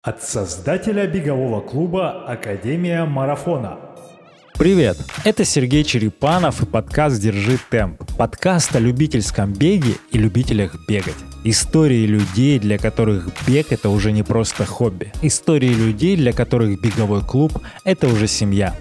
От создателя бегового клуба «Академия марафона». Привет! Это Сергей Черепанов и подкаст «Держи темп». Подкаст о любительском беге и любителях бегать. Истории людей, для которых бег — это уже не просто хобби. Истории людей, для которых беговой клуб — это уже семья.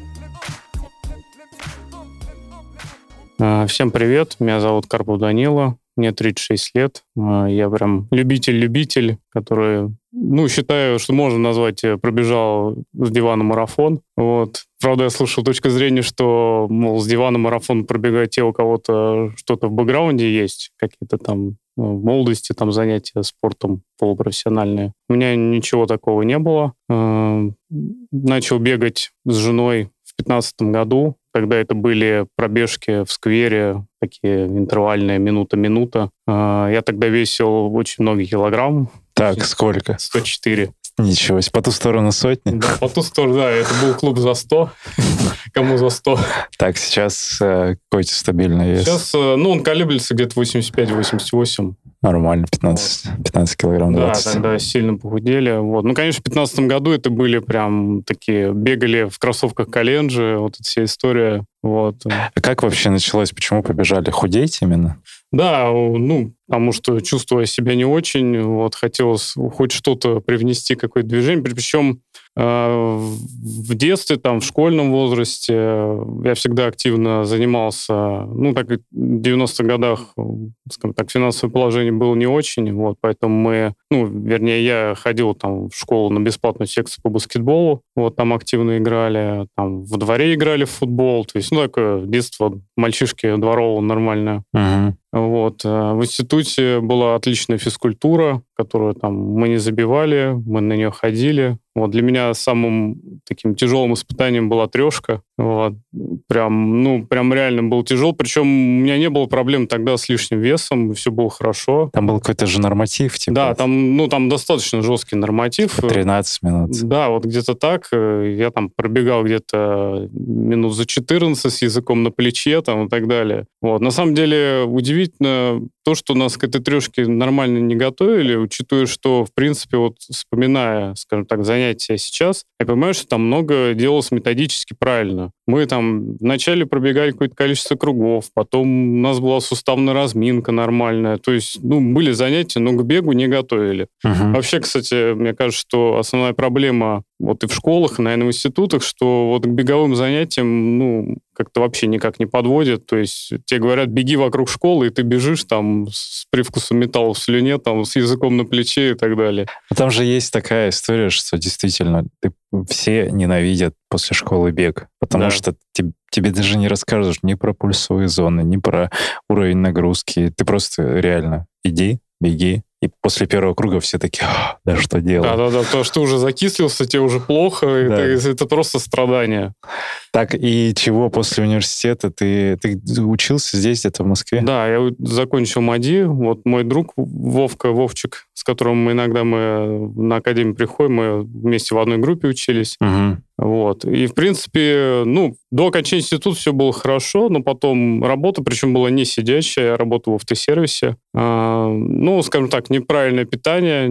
А, всем привет, меня зовут Карпов Данила, мне 36 лет. А, я прям любитель-любитель, который, ну, считаю, что можно назвать, э, пробежал с дивана марафон. Вот. Правда, я слышал точку зрения, что, мол, с дивана марафон пробегает те, у кого-то что-то в бэкграунде есть, какие-то там ну, в молодости там занятия спортом полупрофессиональные. У меня ничего такого не было. А, начал бегать с женой в 2015 году. Тогда это были пробежки в сквере, такие интервальные, минута-минута. А, я тогда весил очень много килограмм. Так, сколько? 104. Ничего себе, по ту сторону сотни? Да, по ту сторону, да, это был клуб за 100, кому за 100. Так, сейчас э, какой-то стабильный вес? Сейчас, э, ну, он колеблется где-то 85-88. Нормально, 15, 15 килограмм 20. Да, тогда сильно похудели. Вот. Ну, конечно, в 2015 году это были прям такие, бегали в кроссовках Календжи, вот эта вся история. Вот. А как вообще началось? Почему побежали? Худеть именно? Да, ну, потому что чувствуя себя не очень, вот, хотелось хоть что-то привнести, какое-то движение. Причем в детстве, там, в школьном возрасте я всегда активно занимался. Ну, так в 90-х годах, скажем так, финансовое положение было не очень, вот, поэтому мы, ну, вернее, я ходил там в школу на бесплатную секцию по баскетболу, вот, там активно играли, там в дворе играли в футбол, то есть, ну, такое детство мальчишки дворового нормальное. Угу. Вот. э, В институте была отличная физкультура, которую там мы не забивали, мы на нее ходили. Вот. Для меня самым таким тяжелым испытанием была трешка. Вот. Прям, ну, прям реально был тяжел. Причем у меня не было проблем тогда с лишним весом, все было хорошо. Там был какой-то же норматив, типа? Да, там, ну, там достаточно жесткий норматив. Типа 13 минут. Да, вот где-то так. Э, Я там пробегал где-то минут за 14 с языком на плече там и так далее. Вот. На самом деле удивительно то, что нас к этой трешке нормально не готовили, учитывая, что, в принципе, вот вспоминая, скажем так, занятия сейчас, я понимаю, что там много делалось методически правильно. Мы там вначале пробегали какое-то количество кругов, потом у нас была суставная разминка нормальная. То есть, ну, были занятия, но к бегу не готовили. Мгм. Вообще, кстати, мне кажется, что основная проблема вот и в школах, и, наверное, в институтах, что вот к беговым занятиям, ну, как-то вообще никак не подводят. То есть тебе говорят, беги вокруг школы, и ты бежишь там с привкусом металла в слюне, там, с языком на плече и так далее. Но Там же есть такая история, что действительно ты, все ненавидят после школы бег, потому Да. что те- тебе даже не расскажешь ни про пульсовые зоны, ни про уровень нагрузки. Ты просто реально иди, беги. И после первого круга все такие, «А, да что делать? Да-да-да, потому что ты уже закислился, тебе уже плохо, Да. это, это просто страдание. Так, и чего после университета? Ты, ты учился здесь, где-то в Москве? Да, я закончил МАДИ, вот мой друг Вовка, Вовчик, с которым мы иногда мы на академию приходим, мы вместе в одной группе учились. Мгм. Вот. И, в принципе, ну, до окончания института все было хорошо, но потом работа, причем была не сидящая, я работал в автосервисе. А, ну, скажем так, неправильное питание,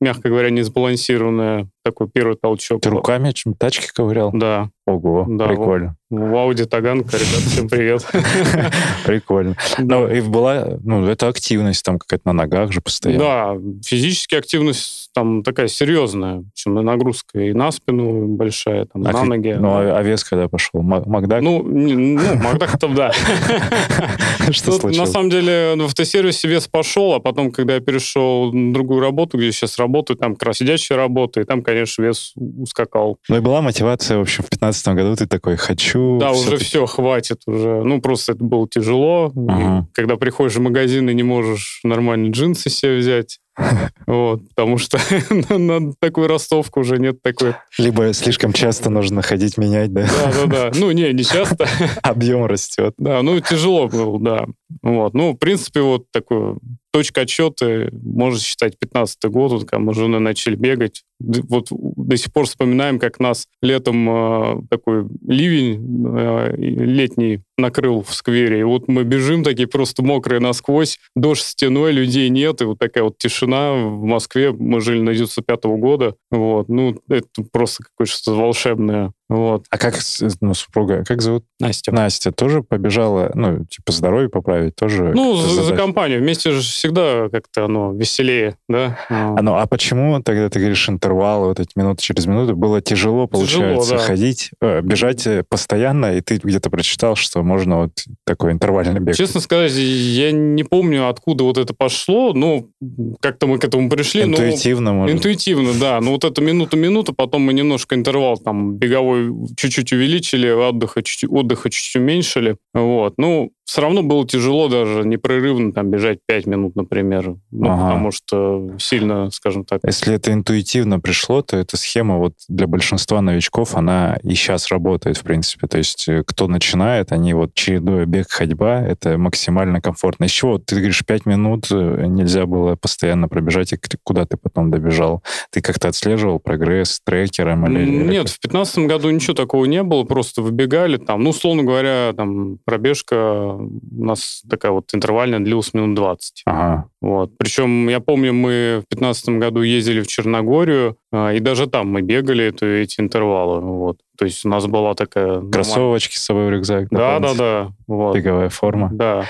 мягко говоря, не сбалансированное. Такой первый толчок. Ты руками чем тачки ковырял? Да, Ого, Да, прикольно. в Ауди Таганка, ребят, всем привет. Прикольно. Ну, и была, ну, это активность там какая-то на ногах же постоянно. Да, физическая активность там такая серьезная, причем нагрузка и на спину большая, там, на ноги. Ну, а, а вес когда пошел? Ма- Макдак? Ну, ну, Макдак-то да. что Тут, на случилось? самом деле в автосервисе вес пошел, а потом, когда я перешел на другую работу, где сейчас работаю, там сидящая работа, и там, конечно, вес ускакал. Ну, и была мотивация, в общем, в 15 году ты такой, хочу... Да, уже всё-таки- все, хватит уже. Ну, просто это было тяжело. Ага. Когда приходишь в магазин и не можешь нормально джинсы себе взять, вот, потому что на такую ростовку уже нет такой. Либо слишком часто нужно ходить менять, да? Да-да-да. Ну, не, не часто. Объем растет. Да, ну, тяжело было, да. Вот. Ну, в принципе, вот такой точка отсчета, можно считать, 15 год, вот, когда мы с женой начали бегать. Вот до сих пор вспоминаем, как нас летом э, такой ливень э, летний накрыл в сквере. И вот мы бежим такие просто мокрые насквозь, дождь стеной, людей нет, и вот такая вот тишина в Москве. Мы жили на 95 -го года. Вот. Ну, это просто какое-то волшебное. Вот. А как ну, супруга, как зовут? Настя. Настя тоже побежала, ну, типа здоровье поправить тоже? Ну, за, за компанию. Вместе же всегда как-то оно веселее, да? А, ну, а почему тогда ты говоришь интервалы, вот эти минуты через минуту, было тяжело, получается, тяжело, да. ходить, э, бежать э, постоянно, и ты где-то прочитал, что можно вот такой интервальный бег? Честно сказать, я не помню, откуда вот это пошло, но как-то мы к этому пришли. Интуитивно, но... может Интуитивно, да. Ну, вот это минута-минута, потом мы немножко интервал там беговой чуть-чуть увеличили, отдыха чуть-чуть, отдыха чуть-чуть уменьшили. Вот. Ну, все равно было тяжело даже непрерывно там бежать 5 минут, например. Ну, ага. потому что сильно, скажем так... Если это интуитивно пришло, то эта схема вот для большинства новичков, она и сейчас работает, в принципе. То есть э, кто начинает, они вот чередуя бег, ходьба, это максимально комфортно. Еще вот ты говоришь, 5 минут э, нельзя было постоянно пробежать, и куда ты потом добежал? Ты как-то отслеживал прогресс трекером? Или, Нет, в 2015 году ничего такого не было, просто выбегали там, ну, условно говоря, там пробежка у нас такая вот интервальная длилась минут 20. Ага. Вот. Причем я помню, мы в 2015 году ездили в Черногорию, а, и даже там мы бегали это, эти интервалы. Вот. То есть у нас была такая... Кроссовочки с собой в рюкзак. Да, да, да. Вот. Беговая форма. Да.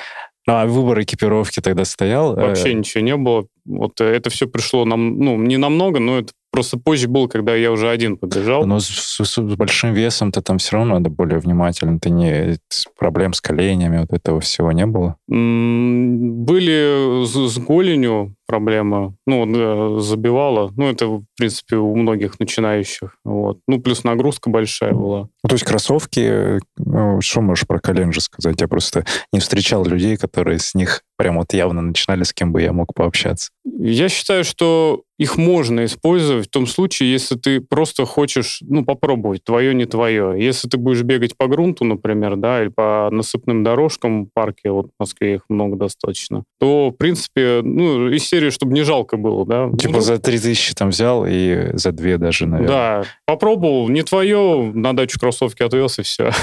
Ну, а выбор экипировки тогда стоял? Вообще э, ничего не было. Вот это все пришло нам, ну, не намного, но это Просто позже был, когда я уже один побежал. Но с, с, с большим весом-то там все равно надо более внимательно. Ты не проблем с коленями, вот этого всего не было? Были с, с голенью проблемы. Ну, забивала. Ну, это, в принципе, у многих начинающих. Вот. Ну, плюс нагрузка большая была. Ну, то есть кроссовки, ну, что можешь про колен же сказать? Я просто не встречал людей, которые с них прям вот явно начинали, с кем бы я мог пообщаться. Я считаю, что их можно использовать в том случае, если ты просто хочешь, ну, попробовать, твое, не твое. Если ты будешь бегать по грунту, например, да, или по насыпным дорожкам в парке, вот в Москве их много достаточно, то, в принципе, ну, из серии, чтобы не жалко было, да. Типа ну, за 3000 там взял и за 2 даже, наверное. Да, попробовал, не твое, на дачу кроссовки отвез и все.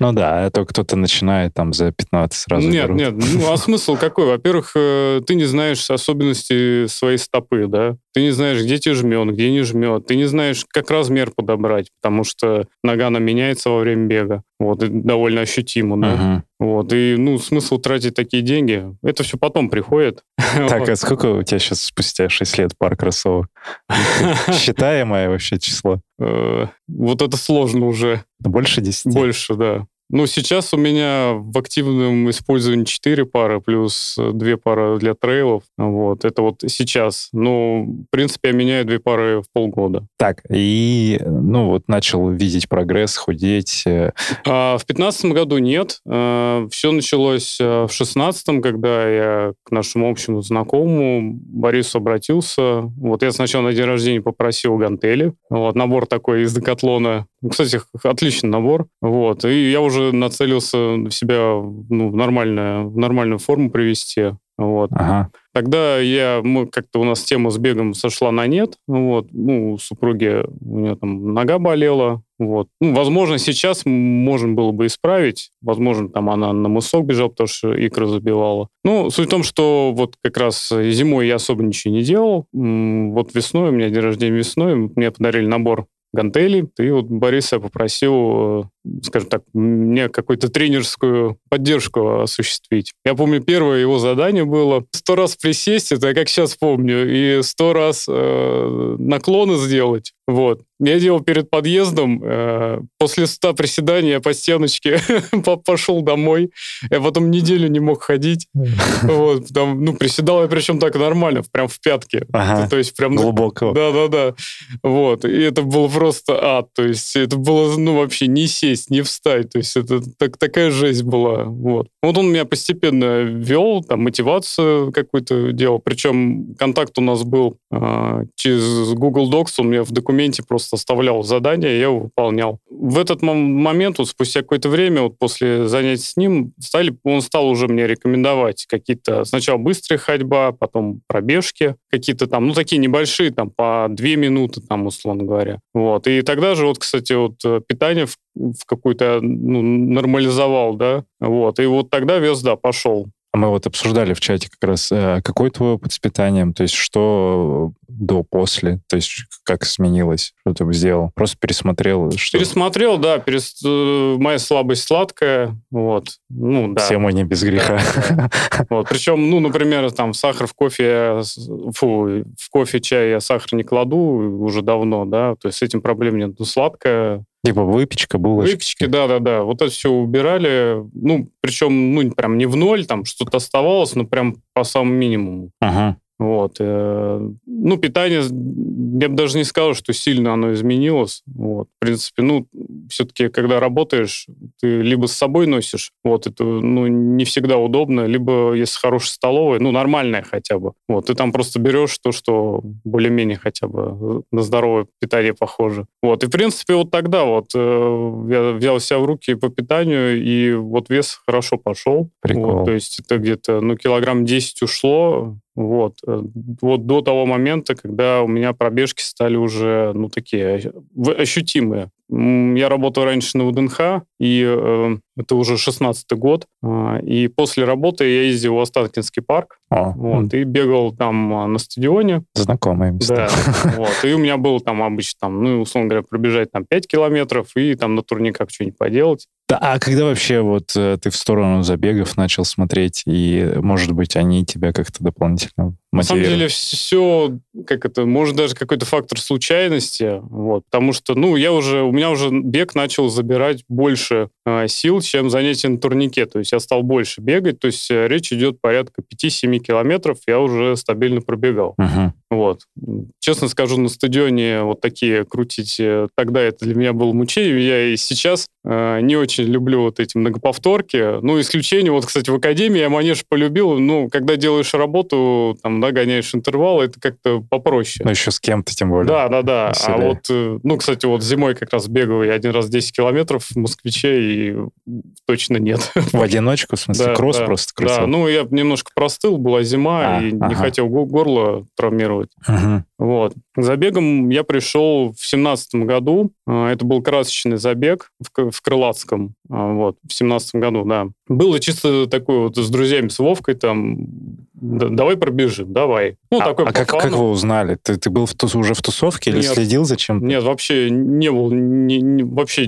Ну да, а то кто-то начинает там за 15 сразу Нет, нет, ну а смысл какой? Во-первых, э, ты не знаешь особенности своей стопы, да, ты не знаешь, где тебе жмет, где не жмет. Ты не знаешь, как размер подобрать, потому что нога она меняется во время бега. Вот, и довольно ощутимо, да. Uh-huh. Вот, и, ну, смысл тратить такие деньги, это все потом приходит. Так, а сколько у тебя сейчас спустя 6 лет пар кроссовок? Считаемое вообще число? Э, вот это сложно уже. Больше 10? Больше, да. Ну, сейчас у меня в активном использовании 4 пары плюс 2 пары для трейлов. Вот, это вот сейчас. Ну, в принципе, я меняю 2 пары в полгода. Так, и, ну, вот начал видеть прогресс, худеть. Э. А, в 2015 году нет. А, все началось э, в 2016, когда я к нашему общему знакомому Борису обратился. Вот я сначала на день рождения попросил гантели. Вот, набор такой из Декатлона. Кстати, отличный набор. Вот, и я уже уже нацелился себя ну, в, нормальную, в нормальную форму привести. Вот. Ага. Тогда я, мы как-то у нас тема с бегом сошла на нет. Вот. Ну, у супруги у нее там нога болела. Вот. Ну, возможно, сейчас можно было бы исправить. Возможно, там она на мысок бежала, потому что икры забивала. Ну, суть в том, что вот как раз зимой я особо ничего не делал. Вот весной, у меня день рождения весной, мне подарили набор гантелей. И вот Бориса попросил, э, скажем так, мне какую-то тренерскую поддержку осуществить. Я помню, первое его задание было сто раз присесть, это я как сейчас помню, и сто раз э, наклоны сделать. Вот. Я делал перед подъездом. Э, после 100 приседаний я по стеночке пошел домой. Я потом неделю не мог ходить. Вот. Там, ну, приседал я причем так нормально, прям в пятке. Ага. То есть прям... Глубоко. Да-да-да. Вот. И это было просто ад. То есть это было, ну, вообще не сесть сесть, не встать. То есть это так, такая жесть была. Вот. вот он меня постепенно вел, там, мотивацию какую-то делал. Причем контакт у нас был э, через Google Docs, он мне в документе просто оставлял задание, я его выполнял. В этот момент, вот спустя какое-то время, вот после занятий с ним, стали, он стал уже мне рекомендовать какие-то сначала быстрая ходьба, потом пробежки, какие-то там, ну, такие небольшие, там, по две минуты, там, условно говоря. Вот. И тогда же, вот, кстати, вот э, питание в, в какую-то, ну, нормализовал, да, вот. И вот тогда вес, да, пошел. А мы вот обсуждали в чате как раз, э, какой твой опыт с питанием, то есть что до-после, то есть как изменилось, что ты сделал? Просто пересмотрел? Что... Пересмотрел, да, перес... Э, моя слабость сладкая, вот. Ну, да. Все мы не без греха. Да, да. Вот. Причем, ну, например, там сахар в кофе, фу, в кофе, чай я сахар не кладу уже давно, да, то есть с этим проблем нет. Ну, сладкое, Типа выпечка, булочки. Выпечки, да-да-да. Вот это все убирали. Ну, причем, ну, прям не в ноль, там что-то оставалось, но прям по самому минимуму. Ага. Вот. Э, ну, питание, я бы даже не сказал, что сильно оно изменилось. Вот. В принципе, ну, все-таки, когда работаешь, ты либо с собой носишь, вот, это, ну, не всегда удобно, либо, если хорошая столовая, ну, нормальная хотя бы, вот, ты там просто берешь то, что более-менее хотя бы на здоровое питание похоже. Вот, и, в принципе, вот тогда вот э, я взял себя в руки по питанию, и вот вес хорошо пошел. Прикол. Вот, то есть это где-то, ну, килограмм 10 ушло, вот. Э, вот до того момента, когда у меня пробежки стали уже, ну, такие ощутимые. Я работал раньше на ВДНХ, и э, это уже 16-й год. Э, и после работы я ездил в Остаткинский парк. О, вот, и бегал там а, на стадионе. Знакомые места. Да, вот. И у меня был там обычно, там, ну, условно говоря, пробежать там 5 километров и там на турниках что-нибудь поделать. Да, а когда вообще вот э, ты в сторону забегов начал смотреть, и, может быть, они тебя как-то дополнительно на самом деле все, как это, может даже какой-то фактор случайности, вот, потому что, ну, я уже, у меня уже бег начал забирать больше э, сил, чем занятия на турнике, то есть я стал больше бегать, то есть э, речь идет порядка 5-7 километров, я уже стабильно пробегал. Uh-huh. Вот. Честно скажу, на стадионе вот такие крутить, э, тогда это для меня было мучением, я и сейчас э, не очень люблю вот эти многоповторки, ну, исключение, вот, кстати, в академии я манеж полюбил, ну, когда делаешь работу, там, да, гоняешь интервалы, это как-то попроще. Ну, еще с кем-то, тем более. Да, да, да. Веселее. А вот, э, ну, кстати, вот зимой как раз бегал я один раз 10 километров в москвиче, и точно нет. В одиночку, в смысле, да, кросс да, просто крутил? Да, ну, я немножко простыл, была зима, а, и ага. не хотел горло травмировать. Угу. Вот. К забегам я пришел в семнадцатом году. А, это был красочный забег в, в Крылатском. А, вот, в семнадцатом году, да. Было чисто такое вот с друзьями, с Вовкой там, давай пробежим, давай. Ну, а, такой а как, как вы узнали? Ты, ты был в тус, уже в тусовке или Нет. следил за чем? Нет, вообще не был, не, не, вообще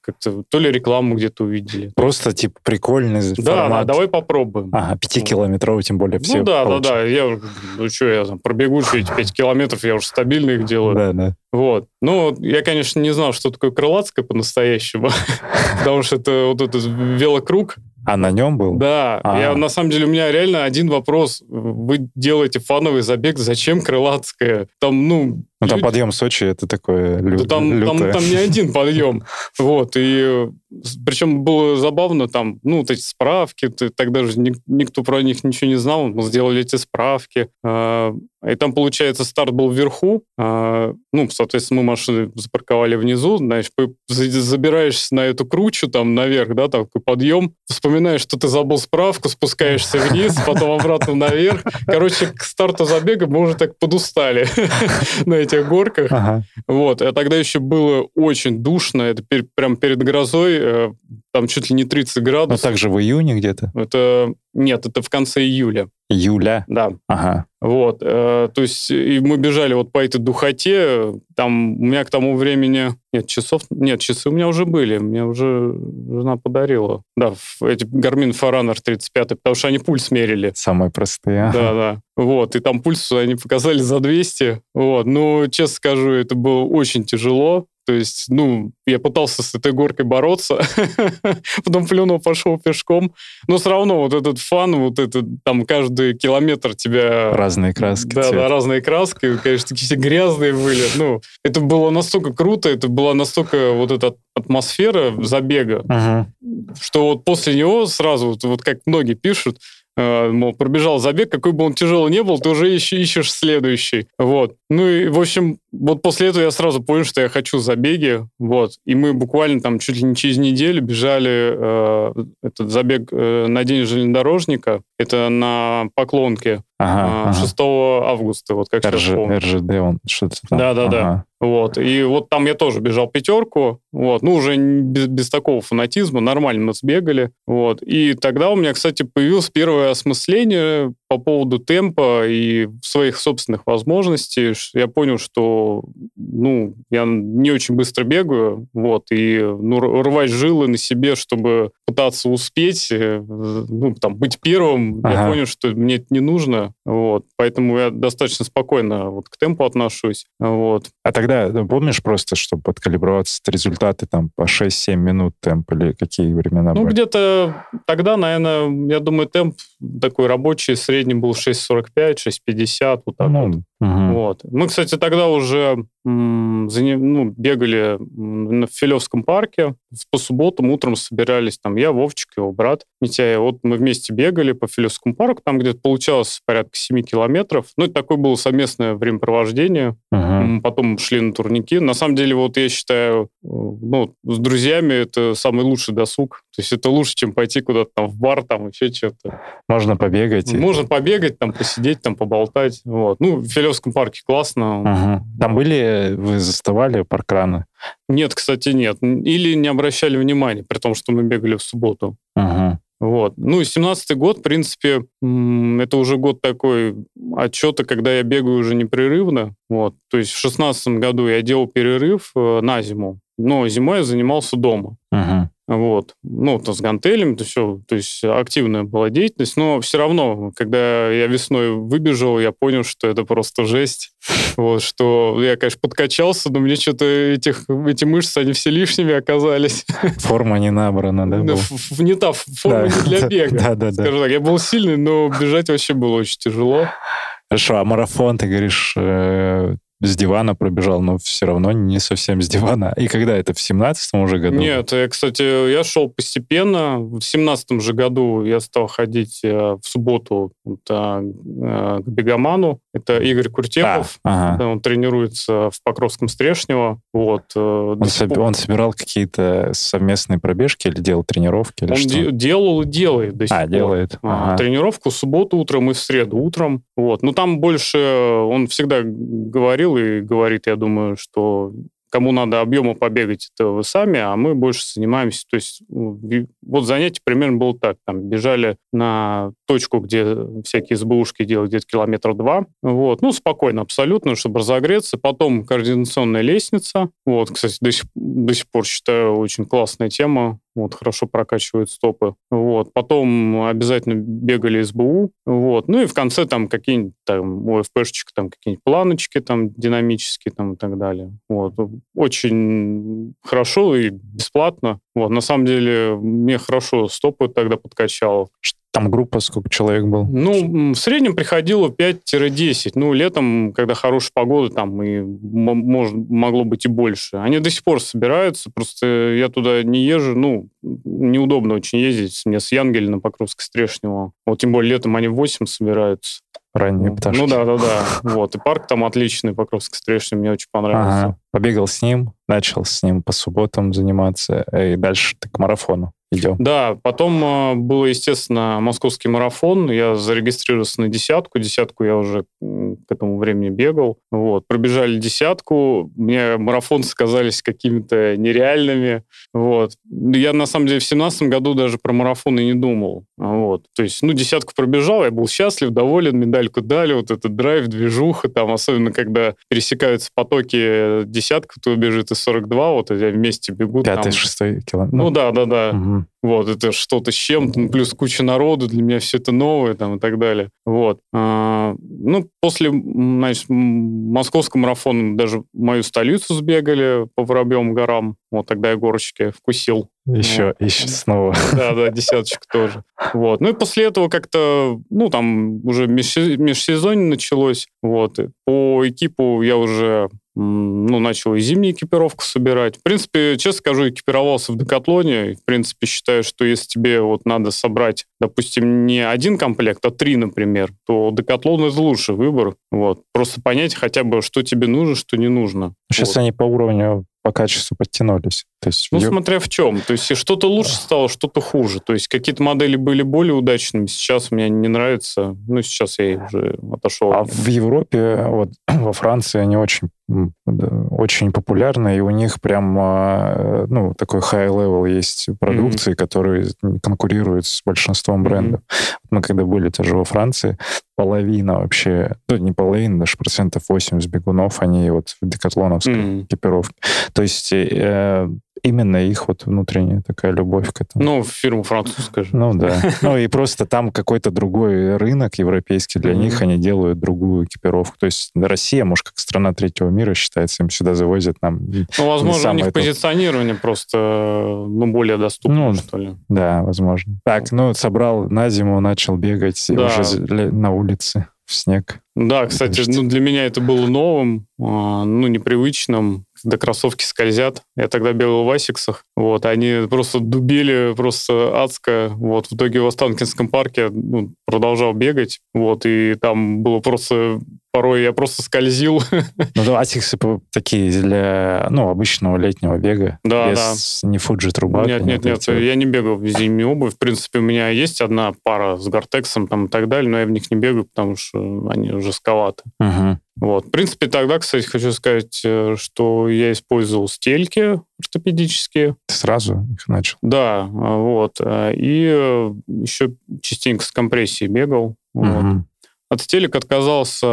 как-то то ли рекламу где-то увидели. Просто, типа, прикольный да, формат. Да, давай попробуем. Ага, пятикилометровый, тем более, все Ну да, получат. да, да, я, ну что, я там пробегу эти пять километров, я уже стабильно их делаю. Да, да. Вот. Ну, я, конечно, не знал, что такое крылатское по-настоящему, потому что это вот этот велокруг, а на нем был? Да. А-а-а. Я, на самом деле, у меня реально один вопрос. Вы делаете фановый забег, зачем крылатская? Там, ну... Ну, там подъем Сочи, это такое лю- да, там, там, там не один подъем. Вот. И причем было забавно, там, ну, вот эти справки, тогда же никто про них ничего не знал. Мы сделали эти справки. А, и там, получается, старт был вверху. А, ну, соответственно, мы машины запарковали внизу. Знаешь, забираешься на эту кручу там наверх, да, такой подъем. Вспоминаешь, что ты забыл справку, спускаешься вниз, потом обратно наверх. Короче, к старту забега мы уже так подустали на этих горках. Вот. А тогда еще было очень душно. Это прям перед грозой. Э, там чуть ли не 30 градусов. Но также в июне где-то? Это... Нет, это в конце июля. Июля? Да. Ага. Вот, э, то есть и мы бежали вот по этой духоте, там у меня к тому времени... Нет, часов... Нет, часы у меня уже были, мне уже жена подарила. Да, эти Garmin Forerunner 35, потому что они пульс мерили. Самые простые. Да, да. Вот, и там пульс они показали за 200. Вот, ну, честно скажу, это было очень тяжело, То есть, ну, я пытался с этой горкой бороться, потом плюнул, пошел пешком. Но все равно вот этот фан, вот этот, там, каждый километр тебя... Разные краски. Да, цвет. да, разные краски. Конечно, такие все грязные были. Ну, это было настолько круто, это была настолько вот эта атмосфера забега, что вот после него сразу, вот, вот как многие пишут, Э, мол, пробежал забег, какой бы он тяжелый не был, ты уже ищешь, ищешь следующий. Вот. Ну и, в общем, вот после этого я сразу понял, что я хочу забеги. Вот. И мы буквально там чуть ли не через неделю бежали э, этот забег э, на день железнодорожника. Это на Поклонке. Ага, 6 ага. августа, вот как РЖ, РЖД, он что-то там. Да-да-да. Ага. Вот. И вот там я тоже бежал пятерку, вот. ну, уже без, без такого фанатизма, нормально мы сбегали, вот. И тогда у меня, кстати, появилось первое осмысление по поводу темпа и своих собственных возможностей. Я понял, что, ну, я не очень быстро бегаю, вот, и, ну, рвать жилы на себе, чтобы пытаться успеть, э, ну, там, быть первым, ага. я понял, что мне это не нужно, вот. Поэтому я достаточно спокойно вот к темпу отношусь, вот. А тогда, ну, помнишь просто, чтобы подкалиброваться результаты там по 6-7 минут темп или какие времена Ну, где-то тогда, наверное, я думаю, темп такой рабочий, средний был 6.45, 6.50, вот так ну, вот. Угу. Вот. Мы, кстати, тогда уже ну, бегали в Филевском парке. По субботам утром собирались там я, Вовчик, его брат Митяя. Вот мы вместе бегали по Филевскому парку, там где-то получалось порядка 7 километров. Ну, это такое было совместное времяпровождение. Угу. Потом шли на турники. На самом деле, вот я считаю, ну, с друзьями это самый лучший досуг. То есть это лучше, чем пойти куда-то там в бар, там еще что-то. Можно побегать. Можно побегать, там посидеть, там поболтать. Вот. Ну, в Филевском парке классно. Угу. Там были вы заставали паркраны? Нет, кстати, нет. Или не обращали внимания, при том, что мы бегали в субботу. Ага. Вот. Ну, 17-й год, в принципе, это уже год такой отчета, когда я бегаю уже непрерывно. Вот. То есть в 16 году я делал перерыв э, на зиму, но зимой я занимался дома. Ага. Вот. Ну, то с гантелями, то все, то есть активная была деятельность, но все равно, когда я весной выбежал, я понял, что это просто жесть. Вот, что я, конечно, подкачался, но мне что-то этих, эти мышцы, они все лишними оказались. Форма не набрана, да? Был? Не та форма да, не для бега. Да, да, да. так, я был сильный, но бежать вообще было очень тяжело. Хорошо, а марафон, ты говоришь, э, с дивана пробежал, но все равно не совсем с дивана. И когда это, в семнадцатом уже году? Нет, я, кстати, я шел постепенно. В семнадцатом же году я стал ходить э, в субботу а, э, к бегоману. Это Игорь Куртепов. А, ага. Он тренируется в Покровском Стрешнево. Вот. Э, он, соб... он собирал какие-то совместные пробежки или делал тренировки? Или он что? делал и делает до сих а, пор. делает. А, ага. Тренировку в субботу утром и в среду утром. Вот. Но там больше он всегда говорил, и говорит, я думаю, что кому надо объема побегать, это вы сами, а мы больше занимаемся. То есть ну, вот занятие примерно было так. Там бежали на точку, где всякие СБУшки делают где-то километр два. Вот. Ну, спокойно абсолютно, чтобы разогреться. Потом координационная лестница. Вот, кстати, до сих, до сих пор считаю очень классная тема вот, хорошо прокачивают стопы. Вот. Потом обязательно бегали СБУ, вот. Ну и в конце там какие-нибудь там ОФПшечка, там какие-нибудь планочки там динамические там и так далее. Вот. Очень хорошо и бесплатно. Вот. На самом деле мне хорошо стопы тогда подкачал. Там группа сколько человек был? Ну, в среднем приходило 5-10. Ну, летом, когда хорошая погода, там и мож, могло быть и больше. Они до сих пор собираются, просто я туда не езжу, ну, неудобно очень ездить. Мне с Янгеля на Покровской Стрешнего. Вот тем более летом они в 8 собираются. Ранние ну, пташки. Ну да, да, да. Вот. И парк там отличный, Покровский Стрешный, мне очень понравился. Ага. Побегал с ним, начал с ним по субботам заниматься, и дальше ты к марафону идем. Да, потом э, было, естественно, московский марафон. Я зарегистрировался на десятку. Десятку я уже к этому времени бегал. Вот. Пробежали десятку. Мне марафон сказались какими-то нереальными. Вот. Я, на самом деле, в семнадцатом году даже про марафон и не думал. Вот. То есть, ну, десятку пробежал, я был счастлив, доволен, медальку дали, вот этот драйв, движуха, там, особенно когда пересекаются потоки десятка, кто бежит из 42, вот я вместе бегут. Пятый, шестой километр. Ну, да, да, да. Угу. Вот, это что-то с чем-то, ну, плюс куча народу, для меня все это новое там и так далее. Вот. А, ну, после, значит, московского марафона даже мою столицу сбегали по Воробьевым горам. Вот тогда я горочки вкусил. Еще, вот. еще снова. Да, да, десяточка тоже. Вот. Ну и после этого как-то, ну, там уже межсезонье началось. Вот. По экипу я уже ну, начал и зимнюю экипировку собирать. В принципе, честно скажу, экипировался в Декатлоне. В принципе, считаю, что если тебе вот надо собрать, допустим, не один комплект, а три, например, то Декатлон — это лучший выбор. Вот. Просто понять хотя бы, что тебе нужно, что не нужно. Сейчас вот. они по уровню по качеству подтянулись. То есть, ну, смотря в чем. То есть что-то лучше стало, что-то хуже. То есть какие-то модели были более удачными, сейчас мне не нравится. Ну, сейчас я уже отошел. А в Европе, вот во Франции они очень, очень популярны, и у них прям, а, ну, такой high-level есть продукции, mm-hmm. которые конкурируют с большинством брендов. Mm-hmm. Мы когда были тоже во Франции, половина вообще, ну, не половина, даже процентов 80 бегунов, они вот в декатлоновской mm-hmm. экипировке. То есть э, именно их вот внутренняя такая любовь к этому. Ну, фирма французская же. Ну, да. Ну, и просто там какой-то другой рынок европейский для них, они делают другую экипировку. То есть Россия, может, как страна третьего мира считается, им сюда завозят нам... Ну, возможно, у них позиционирование просто, ну, более доступно, ну, что ли. Да, возможно. Так, ну, собрал на зиму, начал бегать уже на улице в снег. Да, кстати, ну, для меня это было новым, а, ну, непривычным когда кроссовки скользят. Я тогда бегал в Асиксах. Вот, они просто дубили просто адско. Вот, в итоге в Останкинском парке ну, продолжал бегать. Вот, и там было просто порой я просто скользил. Ну асиксы такие для, ну, обычного летнего бега. Да, без, да. Не фуджи труба. Нет, нет, нет, я не бегал в зимнюю обувь. В принципе, у меня есть одна пара с Гортексом там и так далее, но я в них не бегаю, потому что они уже сковаты. Угу. Вот. В принципе, тогда, кстати, хочу сказать, э, что я использовал стельки ортопедические. Ты сразу их начал? Да, вот. Э, и э, еще частенько с компрессией бегал. Угу. Вот. От стелек отказался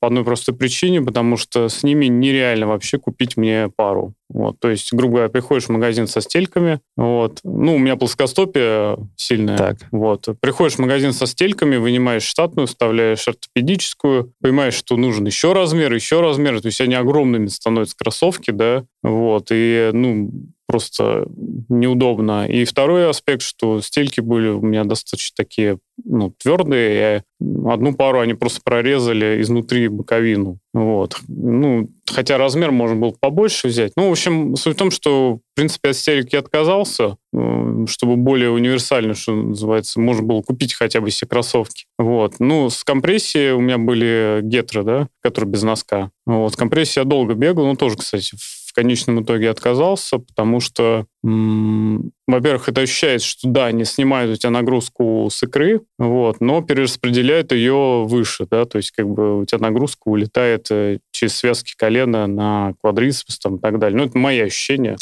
по одной простой причине, потому что с ними нереально вообще купить мне пару. Вот, то есть, грубо говоря, приходишь в магазин со стельками, вот, ну, у меня плоскостопие сильное, так. вот, приходишь в магазин со стельками, вынимаешь штатную, вставляешь ортопедическую, понимаешь, что нужен еще размер, еще размер, то есть они огромными становятся кроссовки, да, вот, и, ну, просто неудобно. И второй аспект, что стельки были у меня достаточно такие ну, твердые. Я одну пару они просто прорезали изнутри боковину. Вот. Ну, хотя размер можно было побольше взять. Ну, в общем, суть в том, что, в принципе, от стельки отказался, э, чтобы более универсально, что называется, можно было купить хотя бы все кроссовки. Вот. Ну, с компрессией у меня были гетры, да, которые без носка. Вот. С компрессией я долго бегал, ну, тоже, кстати, в конечном итоге отказался, потому что, во-первых, это ощущается, что да, они снимают у тебя нагрузку с икры, вот, но перераспределяют ее выше, да, то есть как бы у тебя нагрузка улетает э, через связки колена на квадрицепс там, и так далее. Ну, это мои ощущения.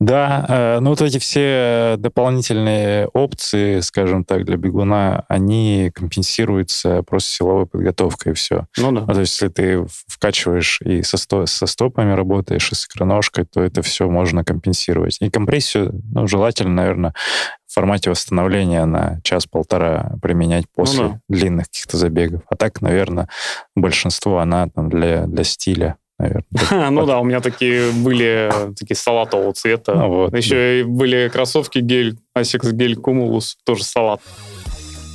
Да, э, ну вот эти все дополнительные опции, скажем так, для бегуна, они компенсируются просто силовой подготовкой и все. Ну да. А то есть если ты вкачиваешь и со, сто, со стопами работаешь, и с икроножкой, то это все можно компенсировать. И компрессию, ну, желательно, наверное, в формате восстановления на час-полтора применять после ну, да. длинных каких-то забегов. А так, наверное, большинство она там для, для стиля наверное. Ну да, у меня такие были такие салатового цвета. Ну Еще были кроссовки гель, Asics гель Cumulus, тоже салат.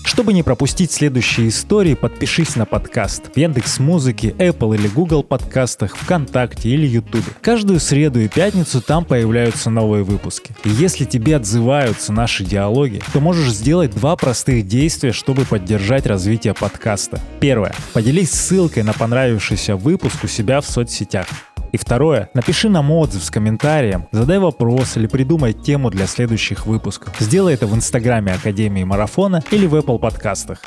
Чтобы не пропустить следующие истории, подпишись на подкаст в Яндекс Музыке, Apple или Google подкастах, ВКонтакте или Ютубе. Каждую среду и пятницу там появляются новые выпуски. И если тебе отзываются наши диалоги, то можешь сделать два простых действия, чтобы поддержать развитие подкаста. Первое. Поделись ссылкой на понравившийся выпуск у себя в соцсетях. И второе, напиши нам отзыв с комментарием, задай вопрос или придумай тему для следующих выпусков. Сделай это в инстаграме Академии Марафона или в Apple подкастах.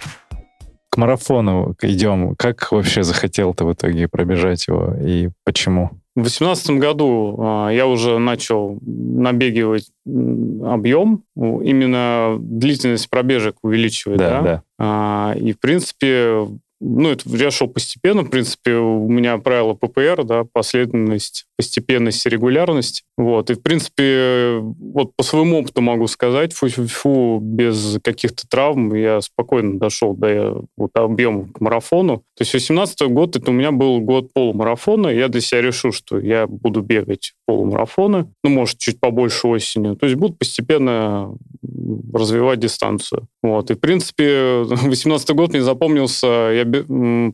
К марафону идем. Как вообще захотел ты в итоге пробежать его и почему? В 2018 году э, я уже начал набегивать объем, именно длительность пробежек увеличивать, да? Да, да. А, и, в принципе, ну, это я шел постепенно, в принципе, у меня правило ППР, да, последовательность, постепенность и регулярность. Вот, и, в принципе, вот по своему опыту могу сказать, фу-фу-фу, без каких-то травм я спокойно дошел до вот, объема к марафону. То есть 18 год, это у меня был год полумарафона, я для себя решил, что я буду бегать полумарафоны, ну, может, чуть побольше осенью. То есть буду постепенно развивать дистанцию. Вот. И, в принципе, 18 год мне запомнился, я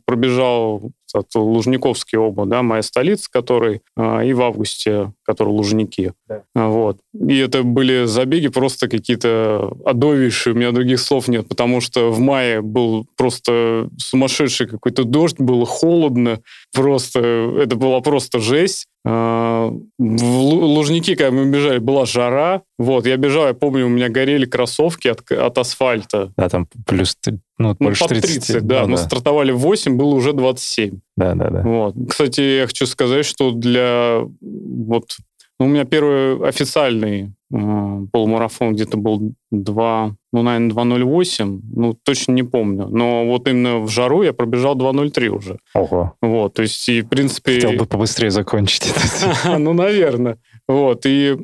пробежал это Лужниковский оба, да, моя столица, который а, и в августе, который Лужники. Да. Вот. И это были забеги просто какие-то адовейшие, у меня других слов нет, потому что в мае был просто сумасшедший какой-то дождь, было холодно, просто, это была просто жесть. А, в Лужники, когда мы бежали, была жара. Вот, я бежал, я помню, у меня горели кроссовки от, от асфальта. Да, там плюс ну, ну, больше 30. 30 да. Ну, мы да. стартовали в 8, было уже 27. Да, да, да. Вот. Кстати, я хочу сказать, что для... Вот, ну, у меня первый официальный э, полумарафон где-то был 2, ну, наверное, 2.08, ну, точно не помню. Но вот именно в жару я пробежал 2.03 уже. Ого. Вот, то есть, и, в принципе... Хотел бы побыстрее закончить это. Ну, наверное. Вот, и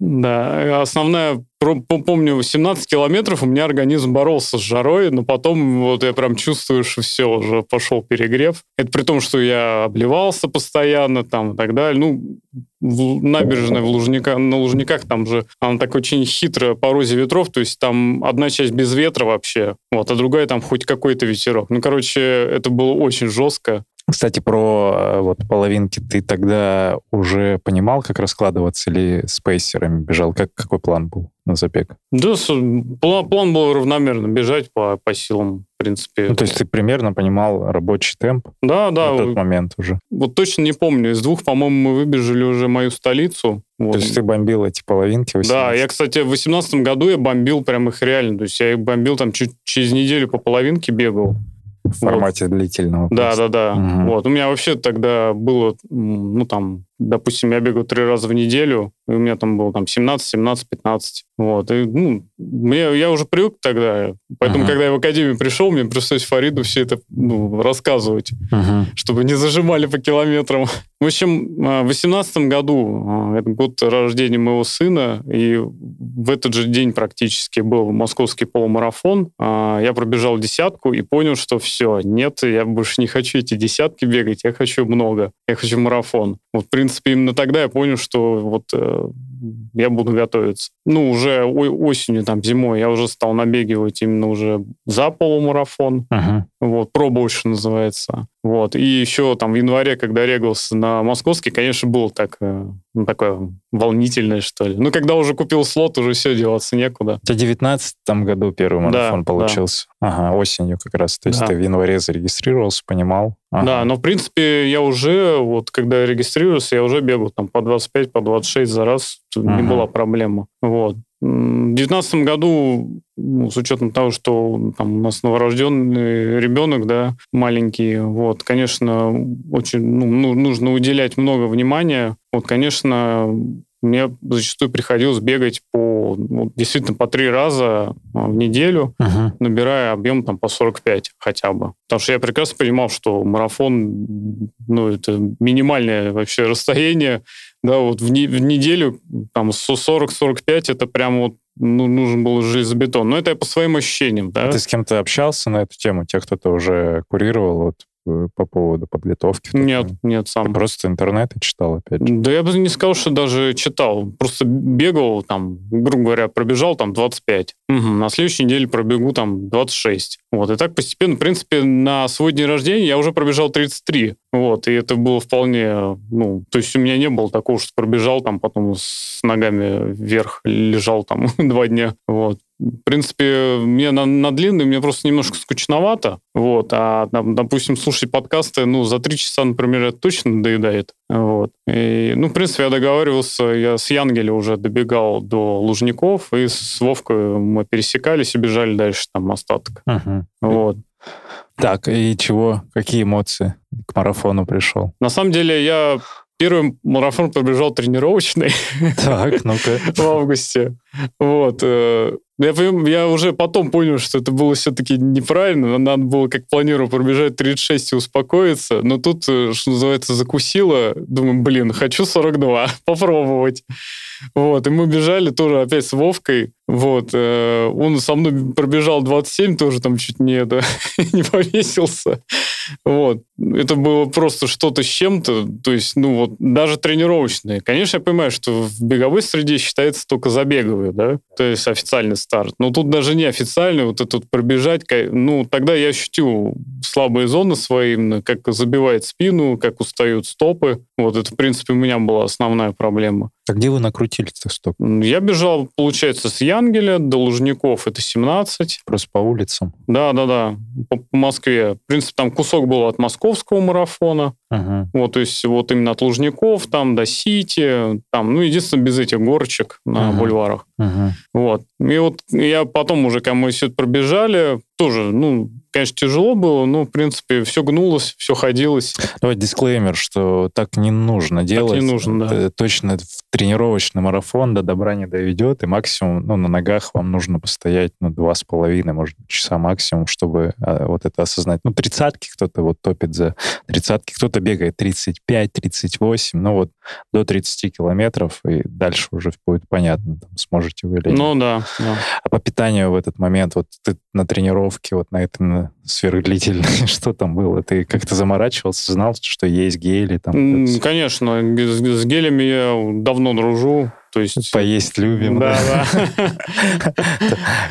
да, основная, помню, 17 километров у меня организм боролся с жарой, но потом вот я прям чувствую, что все, уже пошел перегрев. Это при том, что я обливался постоянно там и так далее. Ну, в набережной в Лужника, на Лужниках там же она так очень хитрая по розе ветров, то есть там одна часть без ветра вообще, вот, а другая там хоть какой-то ветерок. Ну, короче, это было очень жестко. Кстати, про э, вот половинки ты тогда уже понимал, как раскладываться или с пейсерами бежал? Как, какой план был на забег? Да, план, план был равномерно, бежать по, по силам, в принципе. Ну, то есть ты примерно понимал рабочий темп? Да, да. В тот момент уже? Вот точно не помню. Из двух, по-моему, мы выбежали уже мою столицу. Вот. То есть ты бомбил эти половинки? 18? Да, я, кстати, в 18 году я бомбил прям их реально. То есть я их бомбил там чуть через неделю по половинке бегал. В формате вот. длительного. Да, да, да. Угу. Вот. У меня вообще тогда было, ну, там, допустим, я бегаю три раза в неделю, и у меня там было там 17, 17, 15. Вот. И, ну, мне, я уже привык тогда. Поэтому, uh-huh. когда я в академию пришел, мне пришлось Фариду все это ну, рассказывать, uh-huh. чтобы не зажимали по километрам. В общем, а, в 18 году, а, это год рождения моего сына, и в этот же день практически был московский полумарафон. А, я пробежал десятку и понял, что все, нет, я больше не хочу эти десятки бегать, я хочу много, я хочу марафон. Вот, в принципе, именно тогда я понял, что вот э, я буду готовиться. Ну, уже осенью, там, зимой я уже стал набегивать именно уже за полумарафон. Uh-huh. Вот, про больше называется. Вот. И еще там в январе, когда регался на московский, конечно, было так, э, ну, такое волнительное, что ли. Ну, когда уже купил слот, уже все, деваться некуда. В 19 году первый марафон да, получился. Да. Ага, осенью как раз. То есть да. ты в январе зарегистрировался, понимал. Ага. Да, но, в принципе, я уже, вот, когда регистрировался, я уже бегал там по 25, по 26 за раз. Ага. Не была проблема. Вот. В 2019 году, ну, с учетом того, что там у нас новорожденный ребенок, да, маленький, вот, конечно, очень ну, ну, нужно уделять много внимания. Вот, конечно, мне зачастую приходилось бегать по ну, действительно по три раза а, в неделю, uh-huh. набирая объем там по 45 хотя бы. Потому что я прекрасно понимал, что марафон, ну, это минимальное вообще расстояние, да, вот в, не, в неделю там 40-45 это прям вот ну, нужен был железобетон. Но это я по своим ощущениям, да. А ты с кем-то общался на эту тему? Тех, кто-то уже курировал вот по поводу подготовки? Нет, нет, сам. Ты просто интернеты читал, опять же? Да я бы не сказал, что даже читал. Просто бегал там, грубо говоря, пробежал там 25. Угу, на следующей неделе пробегу там 26. Вот, и так постепенно, в принципе, на свой день рождения я уже пробежал 33. Вот, и это было вполне, ну, то есть у меня не было такого, что пробежал там, потом с ногами вверх лежал там два дня. Вот. В принципе, мне на, на длинный мне просто немножко скучновато. Вот. А, допустим, слушать подкасты, ну, за три часа, например, это точно надоедает. Вот. И, ну, в принципе, я договаривался, я с Янгеля уже добегал до Лужников, и с Вовкой мы пересекались и бежали дальше там остаток. Uh-huh. Вот. Так, и чего, какие эмоции к марафону пришел? На самом деле, я первый марафон пробежал тренировочный. Так, ну-ка. В августе. Вот. Э, я, я уже потом понял, что это было все-таки неправильно. Надо было, как планирую, пробежать 36 и успокоиться. Но тут, э, что называется, закусило. Думаю, блин, хочу 42, попробовать. Вот, и мы бежали тоже опять с Вовкой. Вот, э, он со мной пробежал 27, тоже там чуть не, это, не повесился. Вот. Это было просто что-то с чем-то, то есть, ну вот, даже тренировочные. Конечно, я понимаю, что в беговой среде считается только забеговые, да, то есть официальный старт. Но тут даже не официальный, вот этот пробежать, ну, тогда я ощутил слабые зоны свои, именно как забивает спину, как устают стопы. Вот это, в принципе, у меня была основная проблема. А где вы накрутили-то стоп? Я бежал, получается, с Янгеля до Лужников, это 17. Просто по улицам? Да, да, да, по, по Москве. В принципе, там кусок был от московского марафона. Ага. Вот, то есть вот именно от Лужников там до Сити, там, ну, единственное, без этих горочек на ага. бульварах. Ага. Вот. И вот я потом уже, когда мы все это пробежали, тоже, ну, конечно, тяжело было, но, в принципе, все гнулось, все ходилось. Давай дисклеймер, что так не нужно делать. Так не нужно, да. Точно в тренировочный марафон до добра не доведет, и максимум, ну, на ногах вам нужно постоять, ну, два с половиной, может быть, часа максимум, чтобы а, вот это осознать. Ну, тридцатки кто-то вот топит за тридцатки, кто-то бегает 35, 38, ну, вот до 30 километров, и дальше уже будет понятно, там, сможете вы или нет. Ну, да, да. А по питанию в этот момент, вот ты на тренировке, вот на этом сверхдлительной, что там было? Ты как-то заморачивался, знал, что есть гели? Там, Конечно, с гелями я давно дружу. То есть... Поесть любим. Да, да.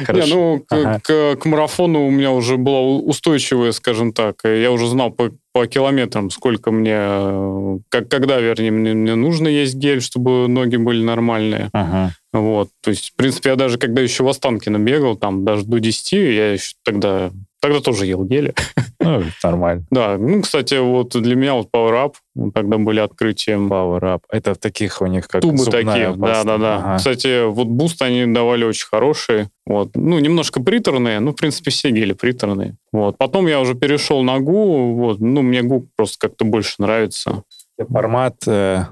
Не, ну, к, к марафону у меня уже была устойчивая, скажем так. Я уже знал по, по километрам, сколько мне, как, когда, вернее, мне, мне нужно есть гель, чтобы ноги были нормальные. Ага. Вот. То есть, в принципе, я даже когда еще в Останкино бегал, там даже до 10, я еще тогда Тогда тоже ел гели. Ну, нормально. Да, ну, кстати, вот для меня вот Power Up, тогда были открытием. Power Up. Это в таких у них как Тубы такие, да-да-да. Ага. Кстати, вот буст они давали очень хорошие. Вот. Ну, немножко приторные, ну, в принципе, все гели приторные. Вот. Потом я уже перешел на GU, вот. Ну, мне GU просто как-то больше нравится. Формат э,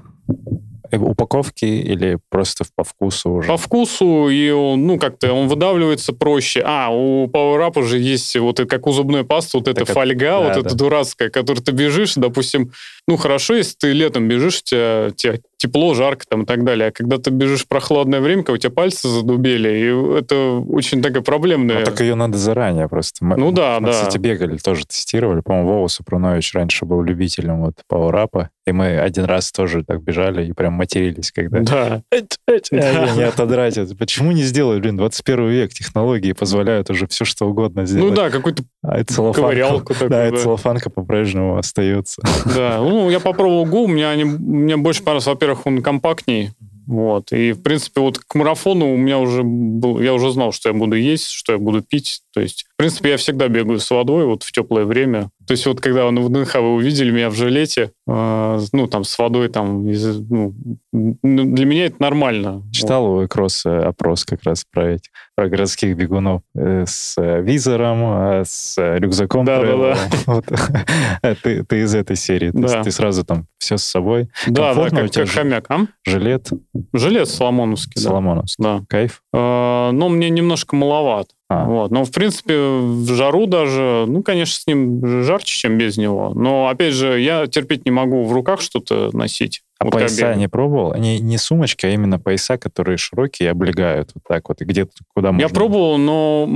упаковки или просто по вкусу уже? По вкусу, и он, ну, как-то он выдавливается проще. А, у Power Up уже есть вот это, как у зубной пасты, вот эта фольга, да, вот да. эта дурацкая, которой ты бежишь, допустим, ну, хорошо, если ты летом бежишь, у тебя, тебя тепло, жарко там и так далее. А когда ты бежишь в прохладное время, у тебя пальцы задубели, и это очень такая проблемная. Ну, так ее надо заранее просто. Мы, ну да, мы, да. кстати, бегали, тоже тестировали. По-моему, Вова Супрунович раньше был любителем вот пауэрапа, и мы один раз тоже так бежали и прям матерились, когда... Да. Не отодрать это. Почему не сделали, блин, 21 век, технологии позволяют уже все, что угодно сделать. Ну да, какую-то а да, да, целлофанка по-прежнему остается. Да, ну, я попробовал ГУ, мне, мне больше понравился, во-первых, он компактнее, вот. И, в принципе, вот к марафону у меня уже был... Я уже знал, что я буду есть, что я буду пить. То есть, принципе, я всегда бегаю с водой вот в теплое время. То есть, вот когда на ВДНХ вы увидели меня в жилете, э, ну, там, с водой, там, из, ну, для меня это нормально. Читал у Экрос опрос как раз про эти, про городских бегунов э, с визором, э, с рюкзаком. Да, да, да. Вот. ты, ты из этой серии. Да. Ты, ты сразу там все с собой. Да, да, как, как хомяк. А? Жилет. Жилет Соломоновский. Соломоновский. Да. Кайф? Э, но мне немножко маловат. А. Вот. Но, в принципе, в жару даже, ну, конечно, с ним жарче, чем без него. Но, опять же, я терпеть не могу в руках что-то носить. А вот пояса не пробовал? Они не сумочки, а именно пояса, которые широкие и облегают вот так вот. И где куда можно... Я пробовал, но,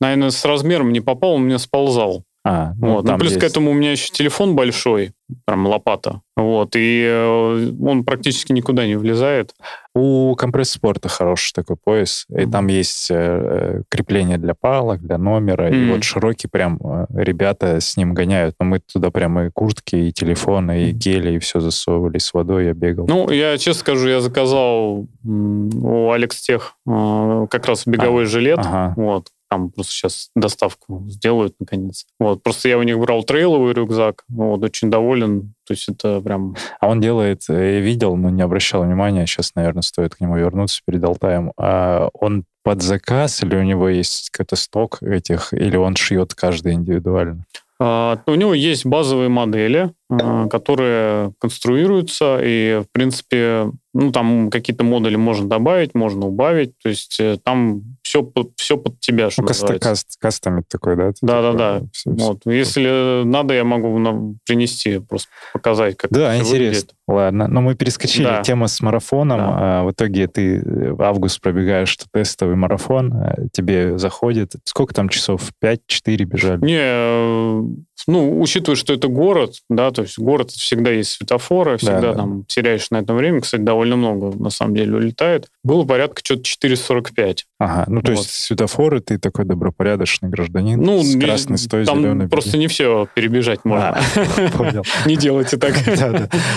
наверное, с размером не попал, он мне сползал. А, ну, вот. ну, плюс есть. к этому у меня еще телефон большой, прям лопата. Вот, и э, он практически никуда не влезает. У компресс-спорта хороший такой пояс, mm-hmm. и там есть э, крепление для палок, для номера, mm-hmm. и вот широкий прям э, ребята с ним гоняют. Но мы туда прям и куртки, и телефоны, и гели, и все засовывали с водой, я бегал. Ну, я честно скажу, я заказал у Алекстех э, как раз беговой а, жилет, ага. вот, там просто сейчас доставку сделают, наконец. Вот, просто я у них брал трейловый рюкзак, вот, очень доволен. То есть это прям... А он делает, э, я видел, но не обращал внимания, сейчас, наверное, стоит к нему вернуться перед Алтаем. А он под заказ или у него есть какой-то сток этих, или он шьет каждый индивидуально? А, у него есть базовые модели, э, которые конструируются, и, в принципе, ну, там какие-то модули можно добавить, можно убавить, то есть э, там все, под, все под тебя, что ну, каст, кастомит такой, да? Да-да-да. Вот. Если надо, я могу принести, просто показать, как Да, интересно. Выглядит. Ладно, но мы перескочили да. тему с марафоном. Да. А, в итоге ты в август пробегаешь тестовый марафон, тебе заходит. Сколько там часов? 5-4 бежали? Не, э, ну, учитывая, что это город, да, то есть город всегда есть светофоры, всегда да, да. там теряешь на этом время. Кстати, довольно много, на самом деле, улетает. Было порядка что-то 4,45. Ага, ну, то вот. есть светофоры, ты такой добропорядочный гражданин ну, с красной, стой, там зеленый. просто не все перебежать можно. А. Не делайте так.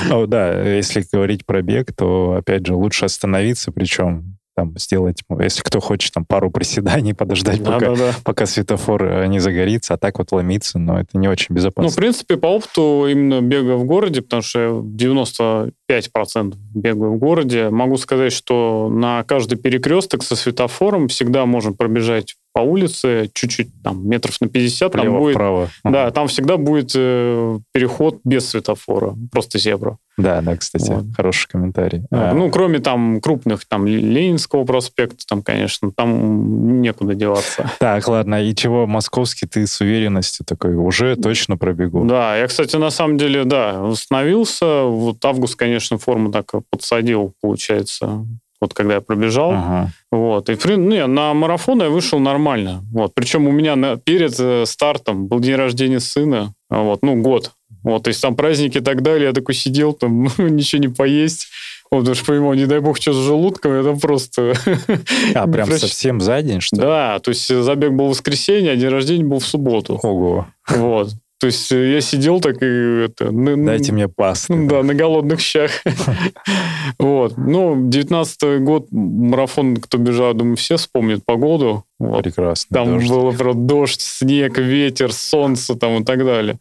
Да, да, если говорить про бег, то, опять же, лучше остановиться, причем там сделать, если кто хочет, там пару приседаний, подождать, да, пока, да, да. пока светофор э, не загорится, а так вот ломиться, но это не очень безопасно. Ну, в принципе, по опыту именно бега в городе, потому что я 95% бегаю в городе, могу сказать, что на каждый перекресток со светофором всегда можно пробежать по улице, чуть-чуть, там, метров на 50, Влево, там будет... Вправо. Да, там всегда будет э, переход без светофора, просто зебра. Да, да, кстати, вот. хороший комментарий. А, ну, кроме там крупных, там, Ленинского проспекта, там, конечно, там некуда деваться. Так, ладно, и чего московский ты с уверенностью такой, уже точно пробегу? Да, я, кстати, на самом деле, да, восстановился. Вот август, конечно, форму так подсадил, получается, вот когда я пробежал. Ага. Вот. И ну, не, на марафон я вышел нормально. Вот. Причем у меня на, перед э, стартом был день рождения сына. Вот, ну, год. Вот, то есть там праздники и так далее. Я такой сидел, там ничего не поесть. Вот, потому что понимал, не дай бог, что с желудком, это просто... А, прям совсем за день, что ли? Да, то есть забег был в воскресенье, а день рождения был в субботу. Ого. Вот. То есть я сидел так и... Это, Дайте мне пасту. Да, на голодных щах. Вот. Ну, 19 год, марафон, кто бежал, думаю, все вспомнят погоду. Прекрасно. Там было про дождь, снег, ветер, солнце там и так далее.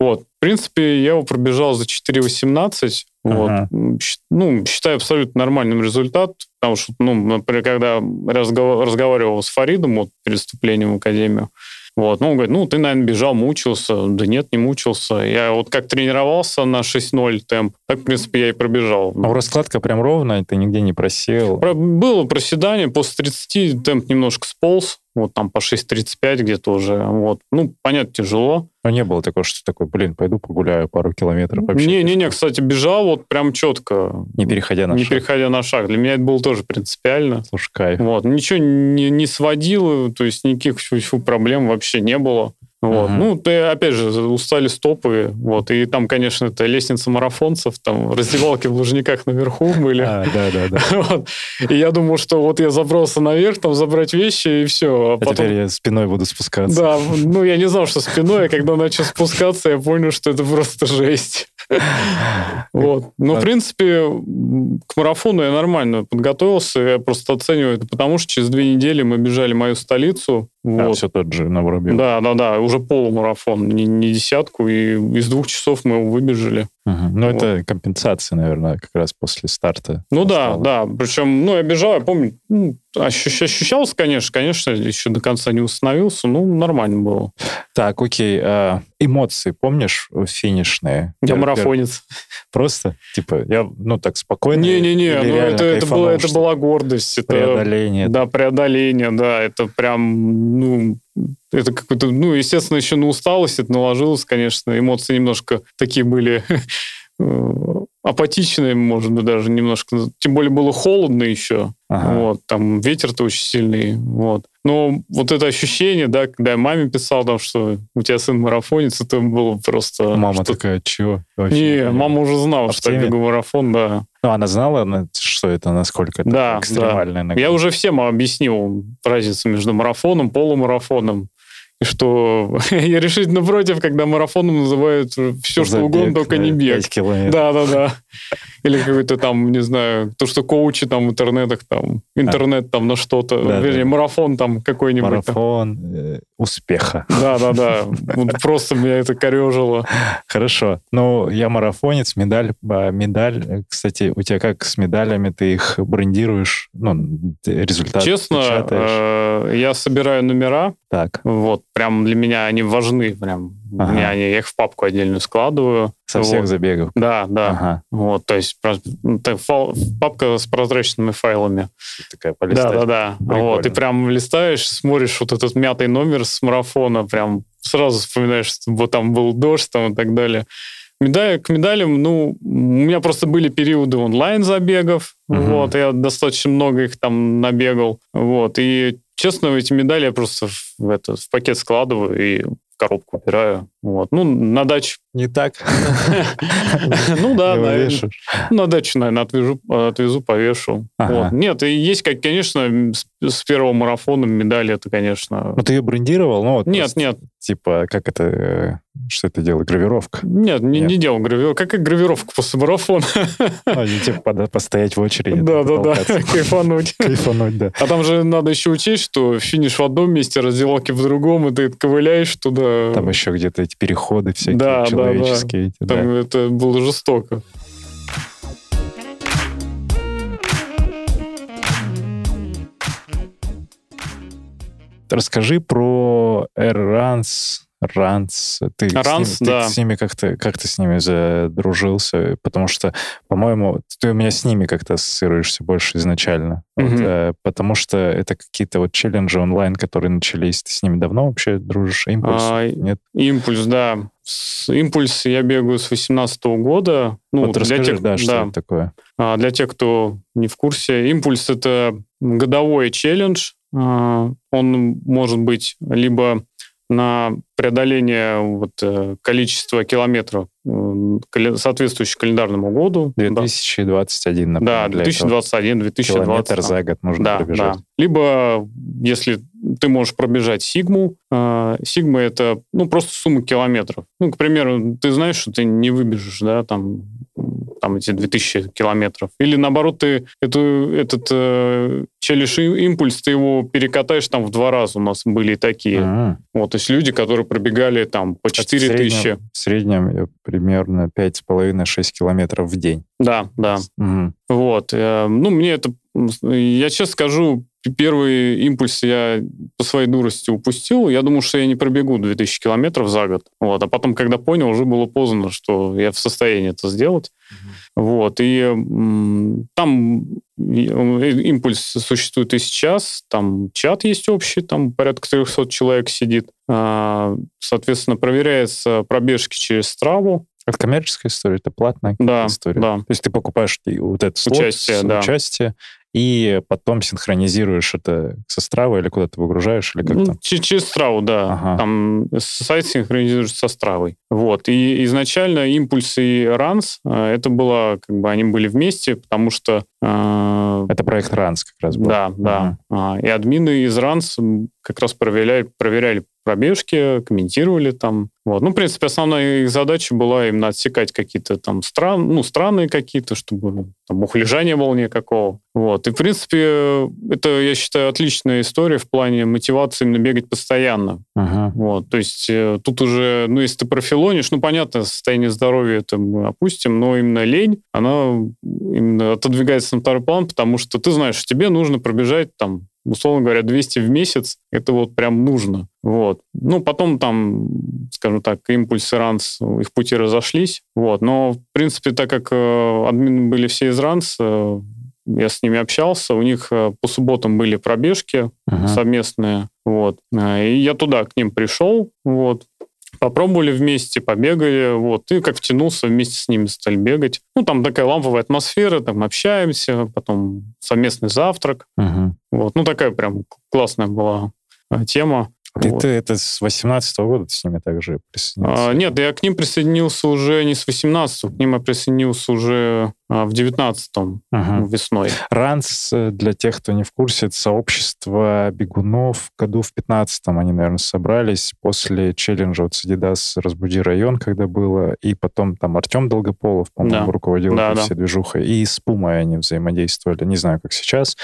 Вот. В принципе, я его пробежал за 4.18. Ага. Вот. Ну, считаю абсолютно нормальным результат, потому что, ну, например, когда разговаривал с Фаридом вот, перед вступлением в Академию, вот. Ну, он говорит, ну, ты, наверное, бежал, мучился. Да нет, не мучился. Я вот как тренировался на 6.0 темп, так, в принципе, я и пробежал. А раскладка прям ровная, ты нигде не просел? Про, было проседание, после 30 темп немножко сполз, вот там по 6.35 где-то уже. Вот. Ну, понятно, тяжело. Но не было такого, что такой, блин, пойду погуляю пару километров. Не-не-не, кстати, бежал вот прям четко. Не переходя на не шаг. Не переходя на шаг. Для меня это было тоже принципиально. Слушай, кайф. Вот. Ничего не, не сводило, то есть никаких проблем вообще не было. Вот. Угу. Ну, ты, опять же, устали стопы, вот, и там, конечно, это лестница марафонцев, там раздевалки в Лужниках наверху были. А, да, да, да. Вот. И я думал, что вот я забрался наверх, там забрать вещи, и все. А, а потом... теперь я спиной буду спускаться. Да, ну, я не знал, что спиной, а когда начал спускаться, я понял, что это просто жесть. Вот. Но, в принципе, к марафону я нормально подготовился, я просто оцениваю это потому, что через две недели мы бежали мою столицу, вот. А, все тот же на Воробьев. Да, да, да, уже полумарафон, не, не десятку, и из двух часов мы его выбежали. Угу. Ну, вот. это компенсация, наверное, как раз после старта. Ну осталось. да, да, причем, ну, я бежал, я помню, ну, ощущ, ощущался, конечно, конечно, еще до конца не установился, ну, нормально было. Так, окей, а, эмоции, помнишь, финишные? Я, я марафонец. Просто, типа, я, ну, так спокойно. Не-не-не, ну, это, это, было, это была гордость. Это, преодоление. Да, преодоление, да, это прям, ну, это какой-то, ну, естественно, еще на усталость это наложилось, конечно, эмоции немножко такие были апатичные, может быть, даже немножко. Тем более было холодно еще. Ага. Вот, там ветер-то очень сильный. Вот. Но вот это ощущение, да, когда я маме писал, там, что у тебя сын марафонец, это было просто... Мама что... такая, чего? Вообще, не, мама уже знала, а что я бегу марафон, да. Ну, она знала, что это, насколько это да, экстремальное. Да. Я уже всем объяснил разницу между марафоном, полумарафоном что я решительно против, когда марафоном называют все, что угодно, только не бег. Да, да, да. Или какой-то там, не знаю, то, что коучи там в интернетах, там, интернет там на что-то, да, вернее, да. марафон там какой-нибудь. Марафон э, успеха. Да, да, да. Вот просто меня это корежило. Хорошо. Ну, я марафонец, медаль, а, медаль. Кстати, у тебя как с медалями? Ты их брендируешь? Ну, результат Честно, э, я собираю номера. Так. Вот, прям для меня они важны, прям Ага. Я, я их в папку отдельную складываю. Со всех забегов? Да, да. Ага. Вот, то есть папка с прозрачными файлами. Такая полистать. Да, да, да. Вот, и прям листаешь, смотришь вот этот мятый номер с марафона, прям сразу вспоминаешь, что там был дождь там и так далее. Медали, к медалям, ну, у меня просто были периоды онлайн-забегов, угу. вот, я достаточно много их там набегал, вот, и честно, эти медали я просто в, это, в пакет складываю и коробку убираю. Вот. Ну, на даче. Не так? Ну да, на дачу, наверное, отвезу, повешу. Нет, и есть, как, конечно, с первого марафона медали, это, конечно... Ну, ты ее брендировал? Ну, нет, нет. Типа, как это... Что это дело? Гравировка? Нет, не, не делал гравировку. Как и гравировка после марафона. Ну, типа, постоять в очереди. Да, да, да. Кайфануть. Кайфануть, да. А там же надо еще учесть, что финиш в одном месте, раздевалки в другом, и ты ковыляешь туда. Там еще где-то эти переходы всякие да, человеческие. Да, да. Там да. это было жестоко. Расскажи про Air Runs Ранс, ты, Ранс, с, ними, да. ты с ними как-то как ты с ними задружился, потому что, по-моему, ты у меня с ними как-то ассоциируешься больше изначально, mm-hmm. вот, э, потому что это какие-то вот челленджи онлайн, которые начались. Ты с ними давно вообще дружишь? Импульс? А, Нет? Импульс, да. С импульс я бегаю с 18 года. Ну, вот для тех, да, что да. это такое. А, для тех, кто не в курсе, импульс это годовой челлендж. А, он может быть либо на преодоление вот, э, количества километров, соответствующих календарному году. 2021, например. Да, 2021, 2020. Километр за год нужно да, пробежать. Да. Либо, если ты можешь пробежать сигму, э, сигма — это ну, просто сумма километров. Ну, к примеру, ты знаешь, что ты не выбежишь, да, там, там эти 2000 километров. Или наоборот, ты эту, этот э, челлендж импульс, ты его перекатаешь там в два раза. У нас были такие. А-а-а. Вот, то есть люди, которые пробегали там по 4000. В среднем примерно 5,5-6 километров в день. Да, да. Угу. Вот. Э, ну, мне это... Я честно скажу, первый импульс я по своей дурости упустил. Я думал, что я не пробегу 2000 километров за год. Вот. А потом, когда понял, уже было поздно, что я в состоянии это сделать. Угу. Вот. И там импульс существует и сейчас. Там чат есть общий, там порядка 300 человек сидит. А, соответственно, проверяется пробежки через Страву. Это коммерческая история, это платная да, история. Да. То есть ты покупаешь вот это слот, участие, да. участие, и потом синхронизируешь это со Стравой или куда-то выгружаешь, или как ну, там? Через Страву, да. Ага. Там сайт синхронизируешь со Стравой. Вот. И изначально Импульс и Ранс, э, это было, как бы, они были вместе, потому что... Э, это проект Ранс как раз был. Да, да. Ага. И админы из Ранс как раз проверяли, проверяли пробежки, комментировали там. Вот. Ну, в принципе, основная их задача была именно отсекать какие-то там стран, ну, странные какие-то, чтобы там ухлежания было никакого. Вот. И, в принципе, это, я считаю, отличная история в плане мотивации именно бегать постоянно. Ага. Вот. То есть э, тут уже, ну, если ты профилонишь, ну, понятно, состояние здоровья это мы опустим, но именно лень, она именно отодвигается на второй план, потому что ты знаешь, тебе нужно пробежать там условно говоря, 200 в месяц, это вот прям нужно. Вот. Ну, потом там, скажем так, импульс и ранс, их пути разошлись. Вот. Но, в принципе, так как э, админы были все из ранс, э, я с ними общался, у них э, по субботам были пробежки uh-huh. совместные, вот, и я туда к ним пришел, вот, попробовали вместе, побегали, вот, и как втянулся, вместе с ними стали бегать. Ну, там такая ламповая атмосфера, там общаемся, потом совместный завтрак. Угу. Вот, ну, такая прям классная была э, тема. Ты, вот. ты это с 18 -го года ты с ними также присоединился? А, нет, я к ним присоединился уже не с 18 к ним я присоединился уже а, в 19-м ага. весной. РАНС, э, для тех, кто не в курсе, это сообщество бегунов. Году в 15-м они, наверное, собрались после челленджа от Садидас «Разбуди район», когда было, и потом там Артем Долгополов, по-моему, да. руководил да, да. всей движухой, и с Пумой они взаимодействовали, не знаю, как сейчас.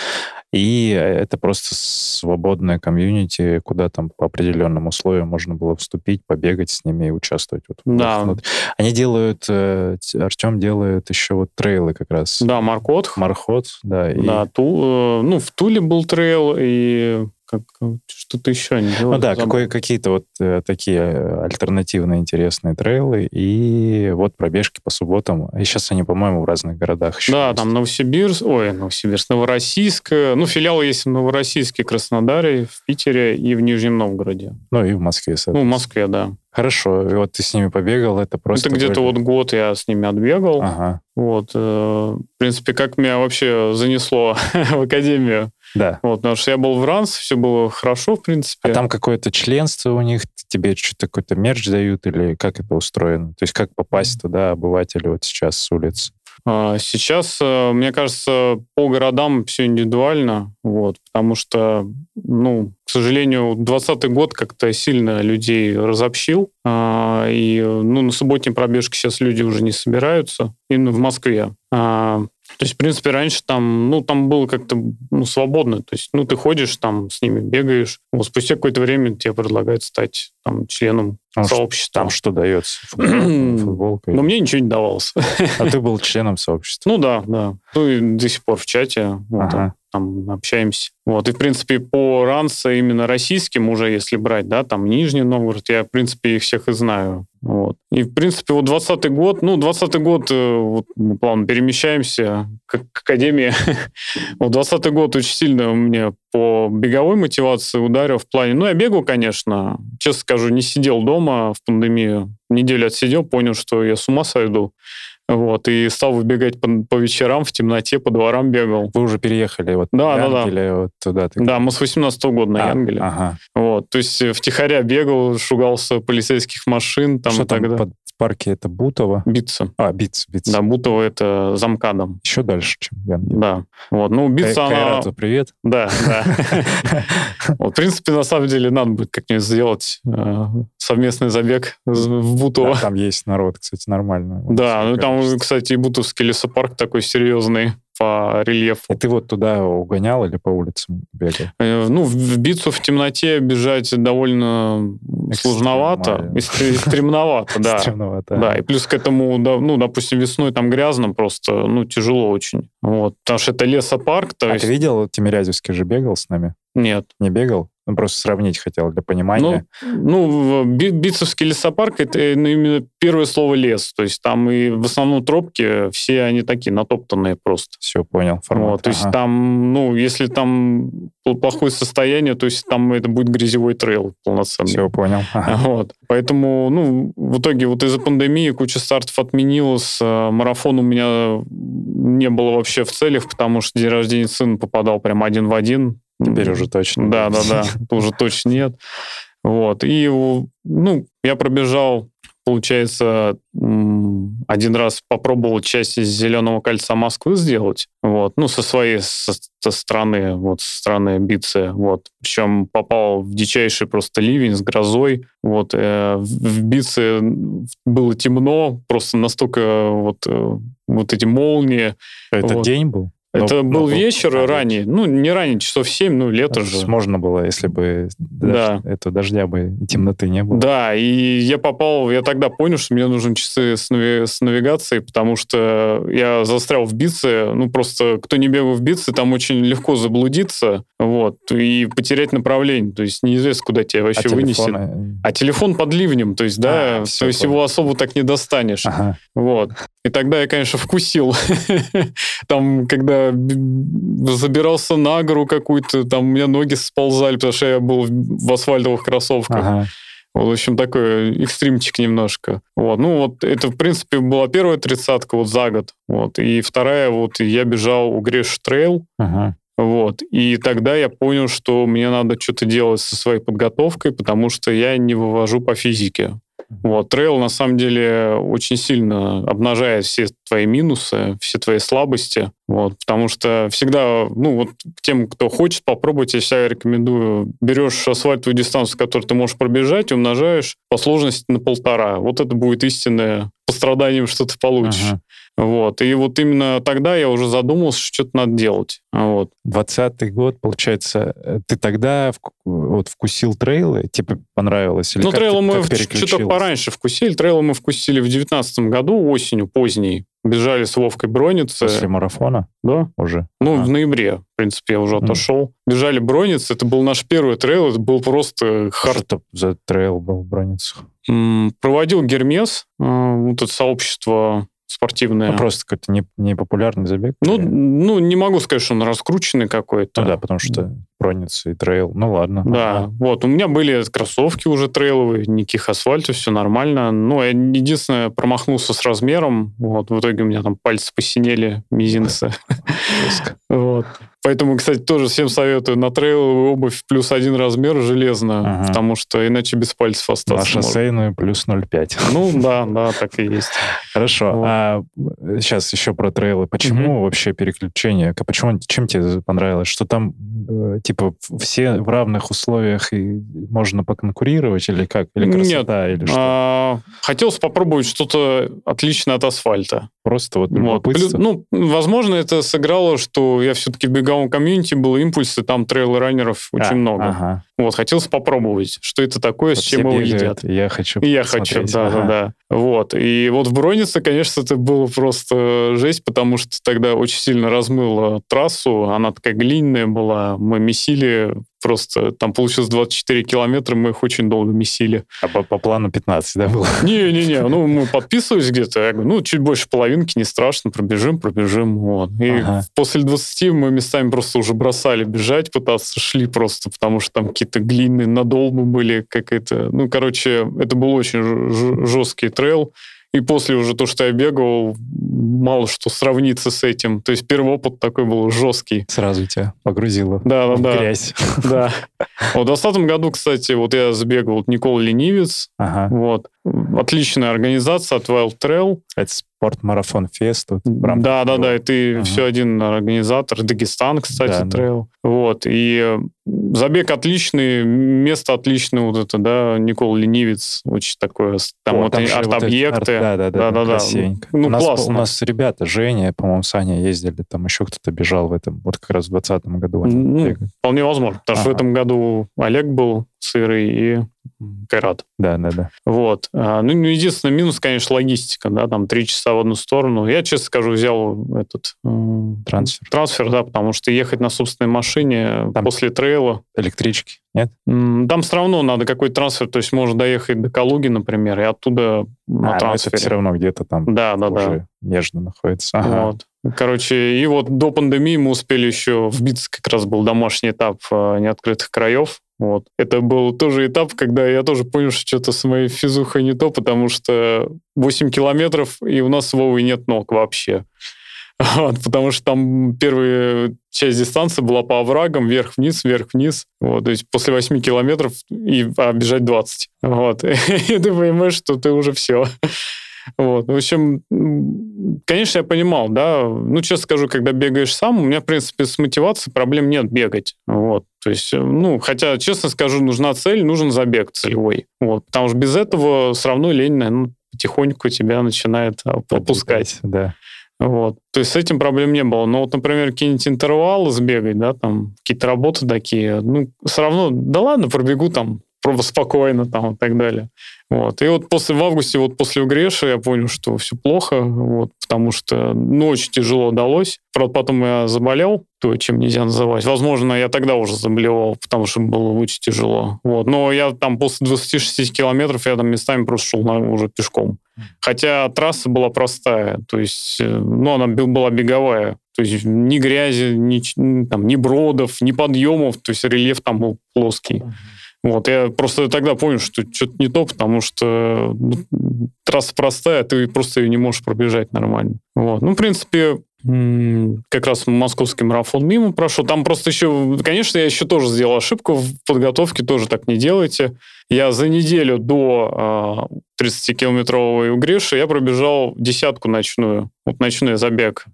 И это просто свободное комьюнити, куда там по определенным условиям можно было вступить, побегать с ними и участвовать. Вот, да. Вот. Они делают, э, Артем делает еще вот трейлы как раз. Да, Маркот. Мархот, да. И... Да, ту, э, ну, в Туле был трейл, и как, что-то еще они делают. Ну да, какой, какие-то вот э, такие альтернативные интересные трейлы и вот пробежки по субботам. И сейчас они, по-моему, в разных городах еще Да, есть. там Новосибирск, ой, Новосибирск, Новороссийск. Ну, филиалы есть в Новороссийске, Краснодаре, в Питере и в Нижнем Новгороде. Ну и в Москве, Ну, в Москве, да. Хорошо, и вот ты с ними побегал, это просто... Это где-то вот год я с ними отбегал. Ага. Вот, э, в принципе, как меня вообще занесло в академию. Да. Вот, потому что я был в РАНС, все было хорошо, в принципе. А там какое-то членство у них, тебе что-то какой-то мерч дают, или как это устроено? То есть как попасть туда обывателю вот сейчас с улицы? А, сейчас, э, мне кажется, по городам все индивидуально, вот, потому что, ну, к сожалению, 2020 год как-то сильно людей разобщил, а, и, ну, на субботней пробежке сейчас люди уже не собираются, именно в Москве. То есть, в принципе, раньше там, ну, там было как-то ну, свободно. То есть, ну, ты ходишь там с ними, бегаешь. Вот спустя какое-то время тебе предлагают стать там членом а сообщества. Там что дается? Футболка? Но мне ничего не давалось. А ты был членом сообщества? Ну да, да. Ну и до сих пор в чате. Вот, ага там общаемся. Вот, и, в принципе, по ранса именно российским уже, если брать, да, там Нижний Новгород, я, в принципе, их всех и знаю. Вот. И, в принципе, вот 20 год, ну, 20 год, э, вот мы плавно перемещаемся к, к Академии. вот 20 год очень сильно мне по беговой мотивации ударил в плане, ну, я бегал, конечно, честно скажу, не сидел дома в пандемию, неделю отсидел, понял, что я с ума сойду. Вот, и стал выбегать по, по вечерам в темноте, по дворам бегал. Вы уже переехали вот да, да, да. вот туда? Ты... Да, мы с 18 -го года на а, Янгеле. Ага. Вот, то есть э, втихаря бегал, шугался полицейских машин. Там Что там тогда. под парке это Бутово? Битца. А, Битца, Битца. Да, Бутово это замкадом. Еще дальше, чем Янгеле. Да. Вот, ну, Битца, Кай, она... привет. Да, да. В принципе, на самом деле, надо будет как-нибудь сделать э, совместный забег в Бутово. Там есть народ, кстати, нормально. Да, ну там, кстати, и Бутовский лесопарк такой серьезный по рельефу. И ты вот туда угонял или по улицам бегал? Э, ну, в Бицу в темноте бежать довольно сложновато и стремновато, да. Стремновато. Да, и плюс к этому, ну, допустим, весной там грязно просто, ну, тяжело очень. Вот, потому что это лесопарк. То а есть... ты видел, Тимирязевский же бегал с нами? Нет. Не бегал? Ну, просто сравнить хотел для понимания. Ну, ну Битцевский лесопарк — это ну, именно первое слово «лес». То есть там и в основном тропки, все они такие натоптанные просто. Все, понял. Формат. Вот, то ага. есть там, ну, если там плохое состояние, то есть там это будет грязевой трейл полноценный. Все, понял. Ага. Вот. Поэтому, ну, в итоге вот из-за пандемии куча стартов отменилась. Э, марафон у меня не было вообще в целях, потому что день рождения сына попадал прям один в один. Теперь уже точно. Да, да, да, уже точно нет. Вот. И, ну, я пробежал, получается, один раз попробовал часть из Зеленого кольца Москвы сделать, вот, ну, со своей со, со стороны, вот, со стороны Бицы, вот. Причем попал в дичайший просто ливень с грозой, вот. Э, в Бице было темно, просто настолько вот, э, вот эти молнии. Это вот. день был? Это ну, был ну, вечер ну, ранний, ну, не ранний, часов 7, ну, лето же. Можно было, если бы да. дождь, это дождя бы и темноты не было. Да, и я попал, я тогда понял, что мне нужны часы с, нави- с навигацией, потому что я застрял в Бице, ну, просто кто не бегал в Бице, там очень легко заблудиться, вот, и потерять направление, то есть неизвестно, куда тебя вообще а вынесет. Телефоны... А телефон под ливнем, то есть, да, а, то есть понял. его особо так не достанешь. Ага. Вот. И тогда я, конечно, вкусил. Там, когда забирался на гору какую-то, там у меня ноги сползали, потому что я был в асфальтовых кроссовках. Ага. Вот, в общем, такой экстримчик немножко. Вот. Ну, вот это, в принципе, была первая тридцатка вот за год. Вот. И вторая, вот я бежал Угреш Трейл. Ага. Вот. И тогда я понял, что мне надо что-то делать со своей подготовкой, потому что я не вывожу по физике. Вот, трейл на самом деле очень сильно обнажает все твои минусы, все твои слабости, вот, потому что всегда, ну вот тем, кто хочет попробовать, я себя рекомендую, берешь асфальтовую дистанцию, которую ты можешь пробежать, умножаешь по сложности на полтора. Вот это будет истинное по страданиям, что ты получишь. Ага. Вот. И вот именно тогда я уже задумался, что что-то надо делать. Вот. 20 год, получается, э, ты тогда вот вкусил трейлы, тебе понравилось? Или ну, трейлы мы что-то пораньше вкусили. Трейлы мы вкусили в 19 году, осенью, поздней. Бежали с Вовкой Бронницы. После марафона? Да. Уже? Ну, а. в ноябре, в принципе, я уже мм. отошел. Бежали Бронницы, это был наш первый трейл, это был просто хард. Что за трейл был в Бронницах? Проводил Гермес, э, вот это сообщество спортивное. Ну, просто какой-то не, не популярный забег? Ну, ну, не могу сказать, что он раскрученный какой-то. Ну да, потому что Прониц и трейл. Ну ладно. Да, ага. вот. У меня были кроссовки уже трейловые, никаких асфальтов, все нормально. Но я единственное промахнулся с размером. Вот, в итоге у меня там пальцы посинели, мизинцы. Вот. Поэтому, кстати, тоже всем советую на трейловую обувь плюс один размер железно, ага. потому что иначе без пальцев остаться. На шоссейную плюс 0,5. Ну да, да, так и есть. Хорошо. Вот. А сейчас еще про трейлы. Почему угу. вообще переключение? Почему, чем тебе понравилось? Что там э, типа все в равных условиях и можно поконкурировать или как? Или красота? Нет. Или что? А, хотелось попробовать что-то отличное от асфальта. Просто вот любопытство. Вот. Ну, возможно, это сыграло, что я все-таки в беговом комьюнити был импульсы, там трейл-раннеров очень а, много. Ага. Вот, хотелось попробовать, что это такое, вот с чем его едят. Я хочу И я хочу, да, ага. Вот. И вот в Бронице, конечно, это было просто жесть, потому что тогда очень сильно размыло трассу, она такая глиняная была, мы месили просто там получилось 24 километра, мы их очень долго месили. А по, по плану 15, да, было? Не-не-не, ну, мы подписывались где-то, я говорю, ну, чуть больше половинки, не страшно, пробежим, пробежим, вот. И ага. после 20 мы местами просто уже бросали бежать, пытаться, шли просто, потому что там какие-то глины надолбы были, какая-то, ну, короче, это был очень жесткий трейл, и после уже то, что я бегал, мало что сравнится с этим. То есть первый опыт такой был жесткий. Сразу тебя погрузило да, да, в да. грязь. Да. В 2020 году, кстати, вот я забегал Никола Ленивец. Ага. Вот. Отличная организация от Wild Trail. Это спорт-марафон фест. Вот, да, да, да, и ты ага. все один организатор. Дагестан, кстати, да, трейл. Да. Вот, и забег отличный, место отличное, вот это, да, Никол Ленивец, очень такое, там О, вот там арт-объекты. Вот да, да, да, да, да, красивенько. Ну, у нас, классно. У нас ребята, Женя, по-моему, Саня ездили, там еще кто-то бежал в этом, вот как раз в 2020 году. Ну, вполне возможно, потому ага. что в этом году Олег был сырый и Кайрат. Да, да, да. Вот. А, ну, единственный минус, конечно, логистика, да, там три часа в одну сторону. Я, честно скажу, взял этот... Трансфер. Трансфер, да, потому что ехать на собственной машине там после трейла... Электрички, нет? Там все равно надо какой-то трансфер, то есть можно доехать до Калуги, например, и оттуда на а, трансфере. это все равно где-то там да, да, уже да. между находится. Ага. Вот. Короче, и вот до пандемии мы успели еще вбиться, как раз был домашний этап э, неоткрытых краев. Вот. Это был тоже этап, когда я тоже понял, что что-то с моей физухой не то, потому что 8 километров, и у нас с Вовой нет ног вообще. Вот, потому что там первая часть дистанции была по оврагам, вверх-вниз, вверх-вниз. Вот, то есть после 8 километров и а, бежать 20. Вот. И ты понимаешь, что ты уже все. Вот. В общем, конечно, я понимал, да. Ну, честно скажу, когда бегаешь сам, у меня, в принципе, с мотивацией проблем нет бегать. Вот. То есть, э, ну, хотя, честно скажу, нужна цель, нужен забег целевой. Вот. Потому что без этого все равно лень, ну, потихоньку тебя начинает опускать. Да. Вот. То есть с этим проблем не было. Но вот, например, какие-нибудь интервалы сбегать, да, там какие-то работы такие, ну, все равно, да ладно, пробегу там спокойно там и так далее. Вот. И вот после, в августе, вот после Угреша я понял, что все плохо, вот, потому что, ну, очень тяжело удалось. Правда, потом я заболел, то, чем нельзя называть. Возможно, я тогда уже заболевал, потому что было очень тяжело. Вот. Но я там после 26 километров, я там местами просто шел на, уже пешком. Хотя трасса была простая, то есть, э, ну, она была беговая. То есть ни грязи, ни, там, ни бродов, ни подъемов, то есть рельеф там был плоский. Вот, я просто тогда понял, что что-то не то, потому что ну, трасса простая, ты просто ее не можешь пробежать нормально. Вот. Ну, в принципе, как раз московский марафон мимо прошел. Там просто еще, конечно, я еще тоже сделал ошибку в подготовке, тоже так не делайте. Я за неделю до 30-километрового Угреша я пробежал десятку ночную, вот ночной забег.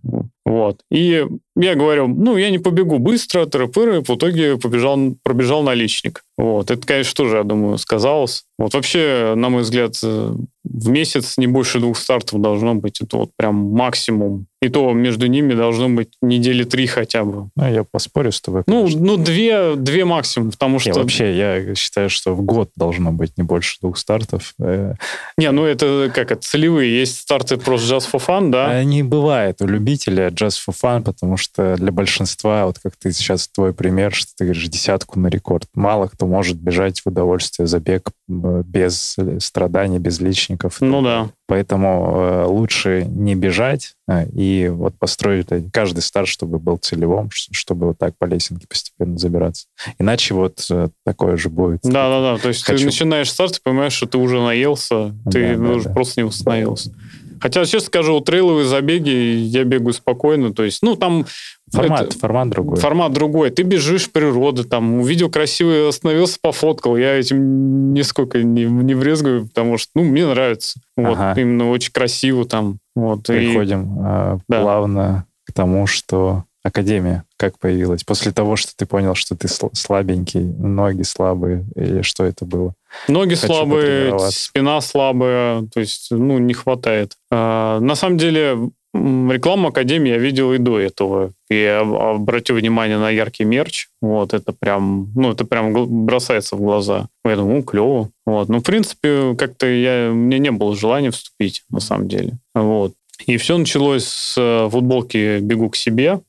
Вот. И я говорю, ну, я не побегу быстро, тыры-пыры, в итоге побежал, пробежал наличник. Вот, это, конечно, тоже, я думаю, сказалось. Вот вообще, на мой взгляд, э, в месяц не больше двух стартов должно быть. Это вот прям максимум. И то между ними должно быть недели три хотя бы. Ну, я поспорю с тобой. Ну, ну две, две максимум, потому что... Не, вообще, я считаю, что в год должно быть не больше двух стартов. Э. Не, ну это как это, целевые. Есть старты просто just for fun, да? Они бывают у любителя just for fun, потому что для большинства, вот как ты сейчас твой пример, что ты говоришь десятку на рекорд, мало кто может бежать в удовольствие забег без страданий, без личников. Ну да. Поэтому э, лучше не бежать э, и вот построить каждый старт, чтобы был целевым, чтобы вот так по лесенке постепенно забираться. Иначе вот э, такое же будет. Да, да, да. То есть Хочу... ты начинаешь старт, ты понимаешь, что ты уже наелся, ты да, уже да. просто не восстановился. Хотя, честно скажу, трейловые забеги я бегаю спокойно. То есть, ну, там Формат, это, формат другой. Формат другой. Ты бежишь в природу, там, увидел красивый, остановился, пофоткал. Я этим нисколько не, не брезгую, потому что, ну, мне нравится. Вот, ага. именно очень красиво там. Вот, Приходим и... э, да. плавно к тому, что Академия как появилась? После того, что ты понял, что ты слабенький, ноги слабые, или что это было? Ноги Хочу слабые, спина слабая, то есть, ну, не хватает. А, на самом деле, Рекламу Академии я видел и до этого. И обратил внимание на яркий мерч. Вот, это прям, ну, это прям бросается в глаза. Я думаю, клево. Вот. Ну, в принципе, как-то я, мне не было желания вступить, на самом деле. Вот. И все началось с э, футболки «Бегу к себе».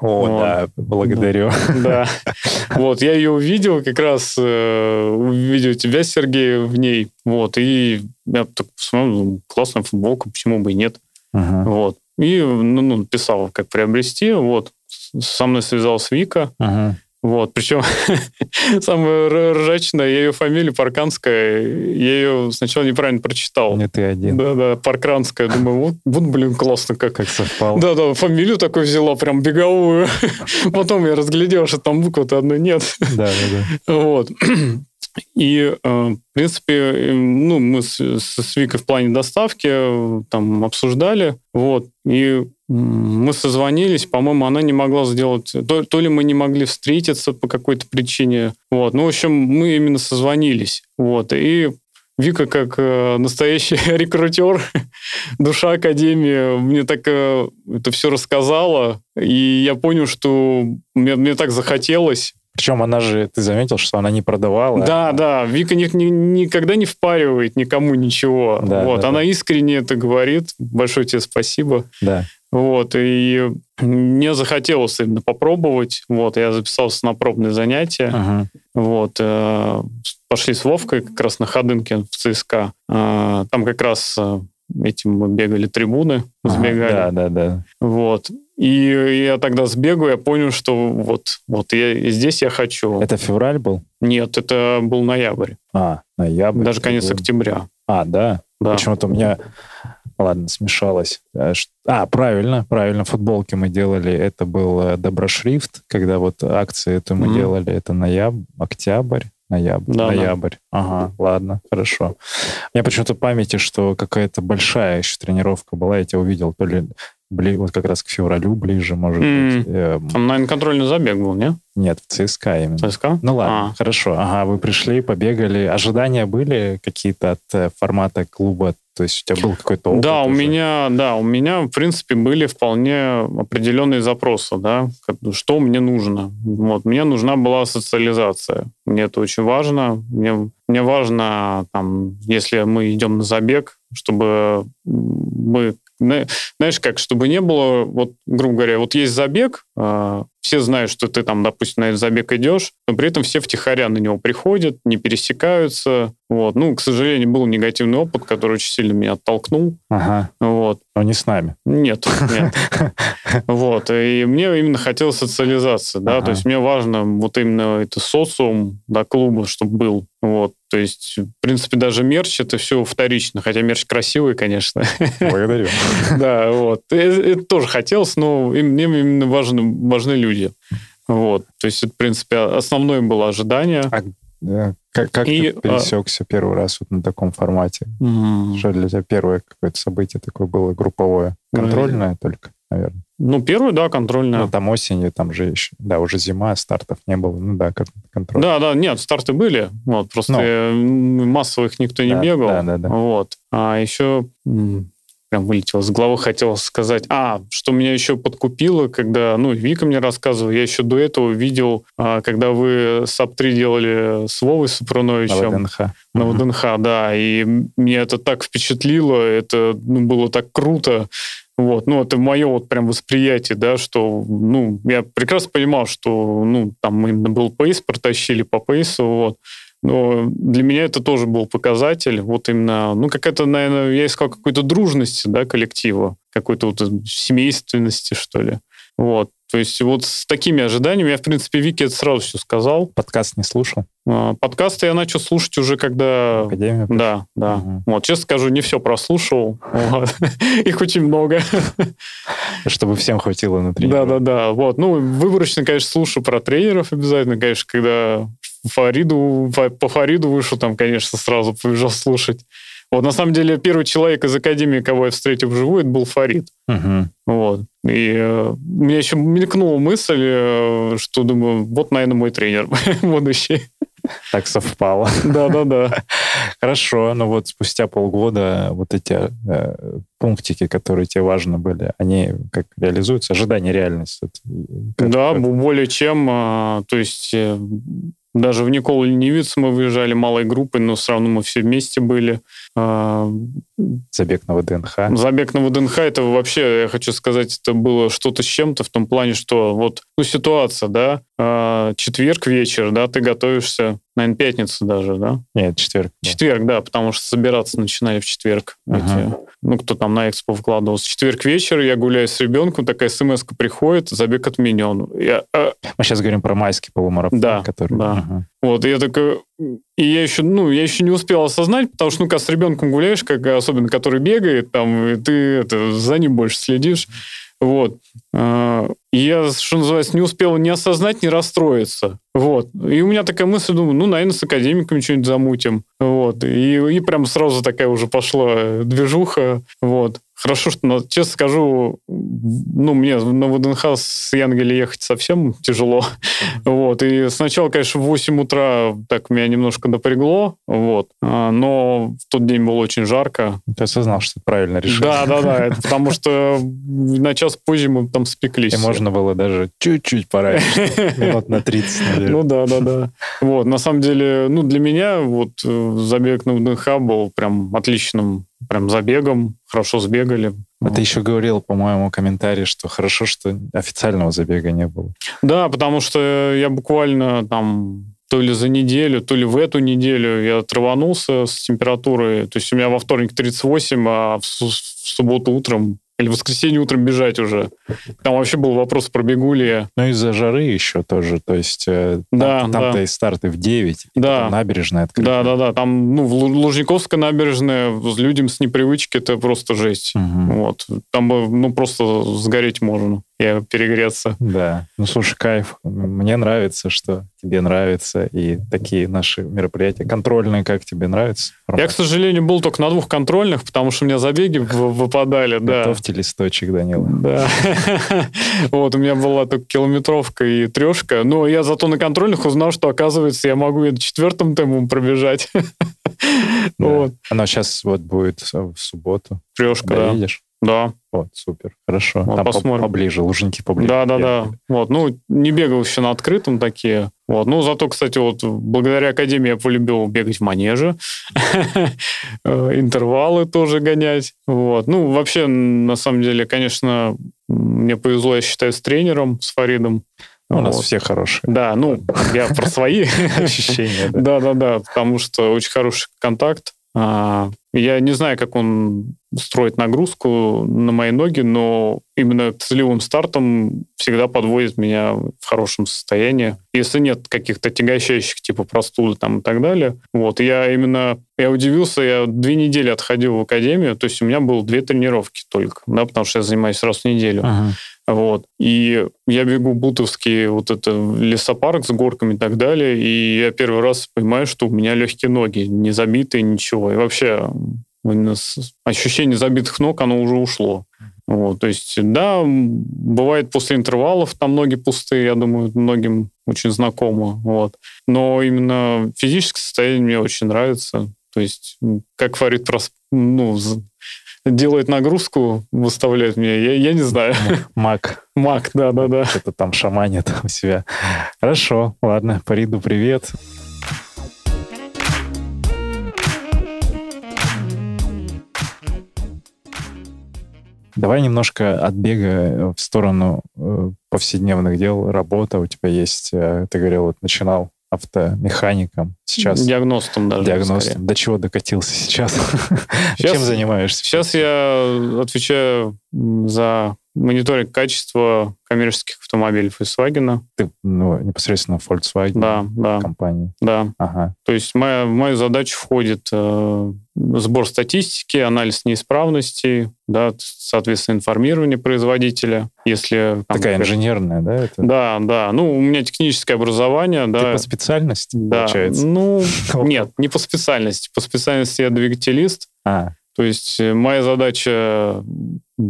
О, вот. да, благодарю. Да. Вот, я ее увидел, как раз э, увидел тебя, Сергей, в ней. Вот, и я так посмотрел, ну, классная футболка, почему бы и нет. Uh-huh. Вот. И ну, ну, писал, как приобрести. Вот. Со мной связалась Вика. Ага. Вот, причем самое ржачное, я ее фамилия Парканская, я ее сначала неправильно прочитал. Не ты один. Да-да, Парканская. Думаю, вот, вот блин, классно как. Как совпало. Да-да, фамилию такую взяла, прям беговую. Потом я разглядел, что там буквы-то одной нет. Да-да-да. Вот. И, э, в принципе, ну, мы с, с Викой в плане доставки э, там обсуждали, вот, и мы созвонились, по-моему, она не могла сделать, то, то ли мы не могли встретиться по какой-то причине, вот, ну, в общем, мы именно созвонились, вот, и Вика, как э, настоящий рекрутер, душа Академии, мне так э, это все рассказала, и я понял, что мне, мне так захотелось, причем она же, ты заметил, что она не продавала. Да, да. Вика ни, ни, никогда не впаривает никому ничего. Да, вот, да, она да. искренне это говорит. Большое тебе спасибо. Да. Вот, и мне захотелось именно попробовать. Вот, я записался на пробные занятия. Ага. Вот, э, пошли с Вовкой как раз на Ходынке в ЦСКА. Э, там как раз э, этим мы бегали трибуны, сбегали. Ага, да, да, да. Вот. И я тогда сбегаю, я понял, что вот, вот я, здесь я хочу. Это февраль был? Нет, это был ноябрь. А, ноябрь. Даже конец был... октября. А, да? Да. Почему-то у меня... Ладно, смешалось. А, а, правильно, правильно, футболки мы делали. Это был э, Доброшрифт, когда вот акции эту мы mm-hmm. делали. Это ноябрь, октябрь, Ноябрь. Да, ноябрь. Да. Ага, ладно, хорошо. У меня почему-то в памяти, что какая-то большая еще тренировка была, я тебя увидел, то ли бли, вот как раз к февралю ближе, может mm. быть. Э, Там, наверное, контрольный забег был, не? Нет, в ЦСКА именно. ЦСКА? Ну ладно, а. хорошо. Ага, вы пришли, побегали. Ожидания были какие-то от э, формата клуба? То есть у тебя был какой-то опыт? Да, у меня, да, у меня, в принципе, были вполне определенные запросы, да, что мне нужно. Вот, мне нужна была социализация. Мне это очень важно. Мне, мне важно, там, если мы идем на забег, чтобы мы знаешь как, чтобы не было, вот, грубо говоря, вот есть забег, а, все знают, что ты там, допустим, на этот забег идешь, но при этом все втихаря на него приходят, не пересекаются. Вот. Ну, к сожалению, был негативный опыт, который очень сильно меня оттолкнул. Ага. Вот. Но не с нами. Нет, нет. Вот. И мне именно хотелось социализации, да, то есть мне важно вот именно это социум, да, клуба, чтобы был. Вот. То есть, в принципе, даже мерч это все вторично, хотя мерч красивый, конечно. Благодарю. Да, вот. Это тоже хотелось, но мне именно важны, люди. Вот. То есть, это, в принципе, основное было ожидание. А э, как, как и, ты а пересекся а... первый раз вот на таком формате? Мм. Что для тебя первое какое-то событие такое было групповое? Контрольное мм. только, наверное? Ну, первую, да, контрольная. Ну, там осенью, там же еще, да, уже зима, стартов не было. Ну, да, контроль. Да, да, нет, старты были. Вот, просто ну, массовых никто не да, бегал. Да, да, да. Вот. А еще прям вылетело с головы, хотел сказать. А, что меня еще подкупило, когда, ну, Вика мне рассказывала, я еще до этого видел, а, когда вы sub-3 делали с Вовой Супруновичем. На ВДНХ. На ВДНХ, да. И меня это так впечатлило, это ну, было так круто. Вот, ну, это мое вот прям восприятие, да, что, ну, я прекрасно понимал, что, ну, там именно был пейс, протащили по пейсу, вот, но для меня это тоже был показатель. Вот именно, ну, какая-то, наверное, я искал какой-то дружности, да, коллектива, какой-то вот семейственности, что ли. Вот. То есть вот с такими ожиданиями я, в принципе, Вики это сразу все сказал. Подкаст не слушал? А, подкасты я начал слушать уже, когда... Академия? Да, да. Угу. Вот, честно скажу, не все прослушал. Их очень много. Чтобы всем хватило на тренировку. Да-да-да. Вот. Ну, выборочно, конечно, слушаю про тренеров обязательно. Конечно, когда Фариду, по Фариду вышел, там, конечно, сразу побежал слушать. Вот, на самом деле, первый человек из Академии, кого я встретил вживую, это был Фарид. Угу. Вот. И э, у меня еще мелькнула мысль, э, что, думаю, вот, наверное, мой тренер будущий. Так совпало. Да-да-да. Хорошо, но вот спустя полгода вот эти э, пунктики, которые тебе важны были, они как реализуются? Ожидание реальность? Как, да, как? более чем. Э, то есть э, даже в Николу Ленивец мы выезжали малой группой, но все равно мы все вместе были. Забег на ВДНХ. Забег на ВДНХ, это вообще, я хочу сказать, это было что-то с чем-то в том плане, что вот ну, ситуация, да, а, четверг вечер, да, ты готовишься, наверное, пятница даже, да? Нет, четверг. Четверг, да, потому что собираться начинали в четверг. Ага. Эти, ну, кто там на экспо вкладывался. Четверг вечер, я гуляю с ребенком, такая смс приходит, забег отменен. Я, а... Мы сейчас говорим про майский полумарафон, да, который... Да, ага. Вот, и я такой... И я еще, ну, я еще не успел осознать, потому что, ну, когда с ребенком гуляешь, как, особенно который бегает, там, и ты это, за ним больше следишь. Вот. А, я, что называется, не успел ни осознать, ни расстроиться. Вот. И у меня такая мысль, думаю, ну, наверное, с академиком что-нибудь замутим. Вот. И, и прям сразу такая уже пошла движуха. Вот. Хорошо, что, честно скажу, ну, мне на ВДНХ с Янгеля ехать совсем тяжело. Вот. И сначала, конечно, в 8 утра так меня немножко напрягло. Вот. А, но в тот день было очень жарко. Ты осознал, что это правильно решил. Да, да, да. Потому что на час позже мы там спеклись. И можно было даже чуть-чуть пораньше. Минут на 30, наверное. Ну да, да, да. Вот. На самом деле, ну, для меня вот э, забег на ВДНХ был прям отличным прям забегом, хорошо сбегали. А ты еще говорил, по-моему, комментарий, что хорошо, что официального забега не было. Да, потому что я буквально там то ли за неделю, то ли в эту неделю я траванулся с температурой. То есть у меня во вторник 38, а в, субботу утром или в воскресенье утром бежать уже. Там вообще был вопрос, пробегу ли я. Ну, из-за жары еще тоже. То есть э, да, там, там-то да. и старты в 9, и да. набережная открыта. Да, да, да. Там, ну, в Лужниковская набережная людям с непривычки это просто жесть. Угу. Вот. Там, ну, просто сгореть можно и перегреться. Да. Ну, слушай, кайф. Мне нравится, что тебе нравится, и такие наши мероприятия. Контрольные, как тебе нравится? Формат? Я, к сожалению, был только на двух контрольных, потому что у меня забеги выпадали. Готовьте листочек, Данила. Да. Вот, у меня была только километровка и трешка. Но я зато на контрольных узнал, что, оказывается, я могу и четвертым темпом пробежать. Вот. Она сейчас вот будет в субботу. Трешка, да. Видишь? Да. Вот, супер. Хорошо. Вот, Там посмотрим. поближе, лужники поближе. Да, да, да. Вот, ну, не бегал еще на открытом такие. Вот, ну, зато, кстати, вот благодаря Академии я полюбил бегать в манеже. Э, интервалы тоже гонять. Вот. Ну, вообще, на самом деле, конечно, мне повезло, я считаю, с тренером, с Фаридом. У нас все хорошие. Да, ну, я про свои ощущения. Да, да, да, потому что очень хороший контакт. А, я не знаю, как он строит нагрузку на мои ноги, но именно целевым стартом всегда подводит меня в хорошем состоянии. Если нет каких-то тягощающих типа простуды там и так далее. Вот, я именно, я удивился, я две недели отходил в академию, то есть у меня было две тренировки только, да, потому что я занимаюсь раз в неделю. Ага. Вот. И я бегу Бутовский вот это лесопарк с горками и так далее, и я первый раз понимаю, что у меня легкие ноги, не забитые, ничего. И вообще ощущение забитых ног, оно уже ушло. Вот, то есть, да, бывает после интервалов там ноги пустые, я думаю, многим очень знакомо. Вот. Но именно физическое состояние мне очень нравится. То есть, как Фарид ну, делает нагрузку, выставляет мне, я, я не знаю. Мак. Мак, да-да-да. Что-то там шаманит у себя. Хорошо, ладно, Фариду привет. Давай немножко от бега в сторону э, повседневных дел. Работа у тебя есть. Э, ты говорил, вот начинал автомехаником. Сейчас... Диагностом даже. Диагностом. Скорее. До чего докатился сейчас? сейчас Чем занимаешься? Сейчас я отвечаю за мониторинг качества коммерческих автомобилей Volkswagen. Ты ну, непосредственно Volkswagen да, да. компании. Да. Ага. То есть моя, в мою задачу входит э, сбор статистики, анализ неисправностей, да, соответственно, информирование производителя. Если, там, Такая инженерная, да? Это? Да, да. Ну, у меня техническое образование. Ты да. по специальности, да. получается? Ну, нет, не по специальности. По специальности я двигателист. А. То есть э, моя задача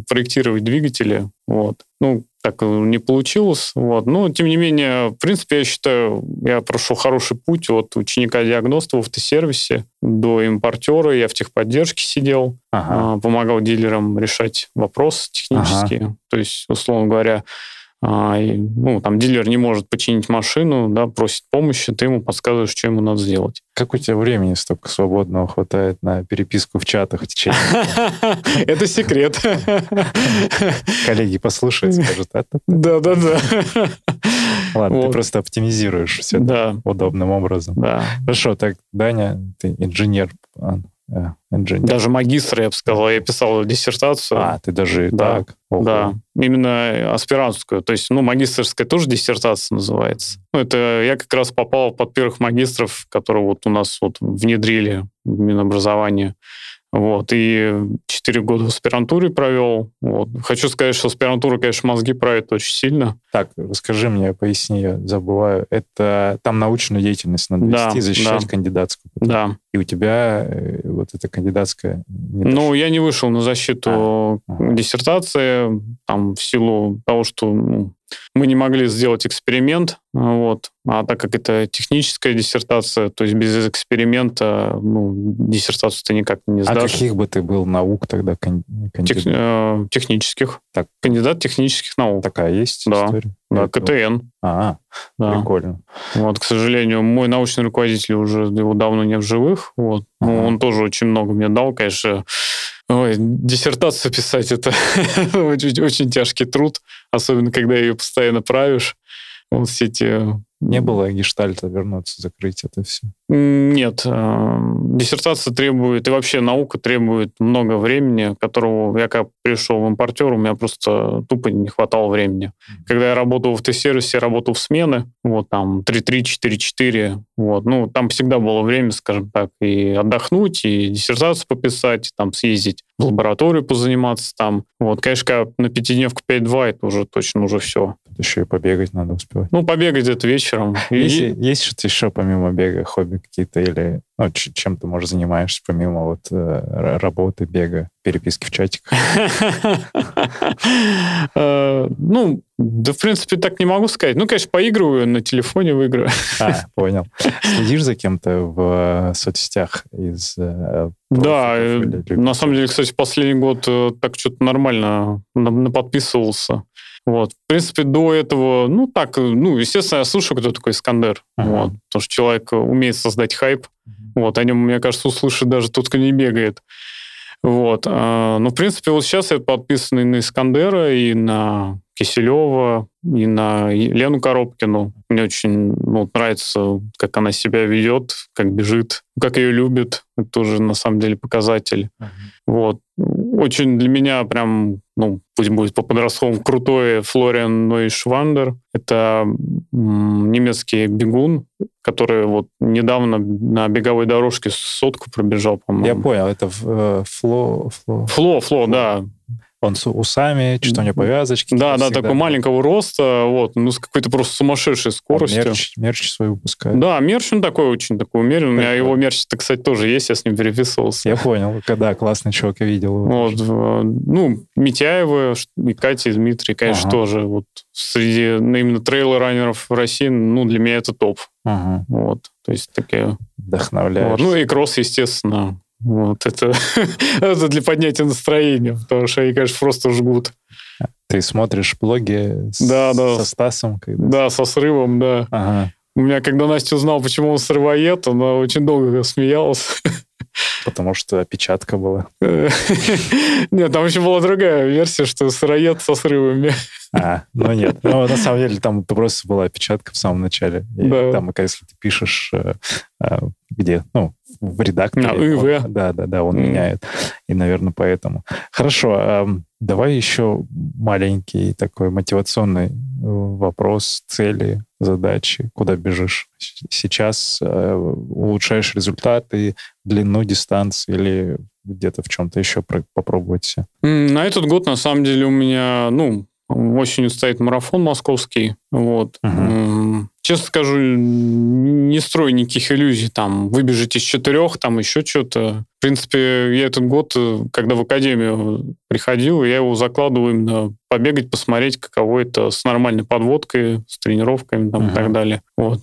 проектировать двигатели. Вот. Ну, так не получилось. Вот. Но, тем не менее, в принципе, я считаю, я прошел хороший путь от ученика-диагноста в автосервисе до импортера. Я в техподдержке сидел, ага. А, помогал дилерам решать вопросы технические. Ага. То есть, условно говоря, а, и, ну, там дилер не может починить машину, да, просит помощи, ты ему подсказываешь, что ему надо сделать. Как у тебя времени столько свободного хватает на переписку в чатах в течение? Это секрет. Коллеги послушают, скажут. Да-да-да. Ладно, ты просто оптимизируешь все удобным образом. Хорошо, так, Даня, ты инженер Э, инженер. Даже магистр, я бы сказал, я писал диссертацию. А, ты даже да, так? Ого. Да, именно аспирантскую. То есть, ну, магистрская тоже диссертация называется. Ну, это я как раз попал под первых магистров, которые вот у нас вот внедрили в Минобразование. Вот, и 4 года в аспирантуре провел. Вот. Хочу сказать, что аспирантура, конечно, мозги правит очень сильно. Так, расскажи мне, поясни, я забываю. Это там научную деятельность надо да, вести, защищать да. кандидатскую. Да. И у тебя э, вот эта кандидатская... Не ну, я не вышел на защиту а, диссертации, там, в силу того, что ну, мы не могли сделать эксперимент, вот. А так как это техническая диссертация, то есть без эксперимента ну, диссертацию ты никак не сдашь. А каких бы ты был наук тогда кандидат? Тех, э, технических. Так. Кандидат технических наук. Такая есть да. история? Да, КТН. А, да. прикольно. Вот, к сожалению, мой научный руководитель уже его давно не в живых. Вот. Ну. Ну, он тоже очень много мне дал, конечно. Ой, диссертацию писать это очень, очень тяжкий труд, особенно когда ее постоянно правишь. Вот все эти не было гештальта вернуться, закрыть это все? Нет. Э, диссертация требует, и вообще наука требует много времени, которого я как пришел в импортер, у меня просто тупо не хватало времени. Когда я работал в Т-сервисе, я работал в смены, вот там 3-3, 4-4, вот, ну, там всегда было время, скажем так, и отдохнуть, и диссертацию пописать, там съездить в лабораторию позаниматься там. Вот, конечно, на пятидневку 5-2 это уже точно уже все. Еще и побегать надо успевать. Ну, побегать это вечером. Есть, и... есть что-то еще помимо бега, хобби какие-то или ну, чем ты, можешь занимаешься помимо вот э, работы, бега, переписки в чатиках? Э, ну, да, в принципе, так не могу сказать. Ну, конечно, поигрываю на телефоне в игры. А, понял. Следишь за кем-то в э, соцсетях из Да, на самом деле, кстати, последний год так что-то нормально подписывался. Вот. В принципе, до этого, ну, так, ну, естественно, я слушаю, кто такой Искандер. Uh-huh. Вот, потому что человек умеет создать хайп. Uh-huh. Вот, о нем, мне кажется, услышит даже тот, кто не бегает. Вот. А, ну, в принципе, вот сейчас я подписан и на Искандера, и на Киселева, и на Лену Коробкину. Мне очень ну, нравится, как она себя ведет, как бежит, как ее любит. Это тоже, на самом деле, показатель. Uh-huh. Вот. Очень для меня прям ну, пусть будет по подростковому, крутой Флориан Нойшвандер. Это немецкий бегун, который вот недавно на беговой дорожке сотку пробежал, по-моему. Я понял, это э, Фло... Фло, Фло, Фло, да. Он с усами, что у него повязочки. Да, да, такой маленького роста, вот, ну, с какой-то просто сумасшедшей скоростью. А мерч, мерч свой выпускает. Да, мерч он такой очень такой умеренный. У меня его мерч-то, кстати, тоже есть, я с ним переписывался. Я понял, когда классный чувак, я видел. Вот, ну, Митяева и Катя, и Дмитрий, конечно, ага. тоже вот среди ну, именно трейл-раннеров в России, ну, для меня это топ. Ага. Вот, то есть такие... Вдохновляешь. Вот. Ну, и кросс, естественно, вот это, это для поднятия настроения, потому что они, конечно, просто жгут. Ты смотришь блоги с, да, да. со Стасом? Когда... Да, со срывом, да. Ага. У меня, когда Настя узнала, почему он срывоед, она очень долго смеялась. Потому что опечатка была. Нет, там еще была другая версия, что сыроед со срывами. А, ну нет. Ну, на самом деле, там просто была опечатка в самом начале. И да. там, если ты пишешь, э, э, где, ну, в редакторе. А, ИВ. Да, да, да, он mm. меняет. И, наверное, поэтому. Хорошо, давай еще маленький такой мотивационный э, вопрос, цели, задачи, куда бежишь. Сейчас э, улучшаешь результаты, длину дистанции или где-то в чем-то еще попробовать На этот год, на самом деле, у меня, ну, осенью стоит марафон московский. Вот. Uh-huh честно скажу, не строю никаких иллюзий, там, выбежать из четырех, там, еще что-то. В принципе, я этот год, э, когда в академию приходил, я его закладываю именно побегать, посмотреть, каково это с нормальной подводкой, с тренировками там, uh-huh. и так далее. Вот.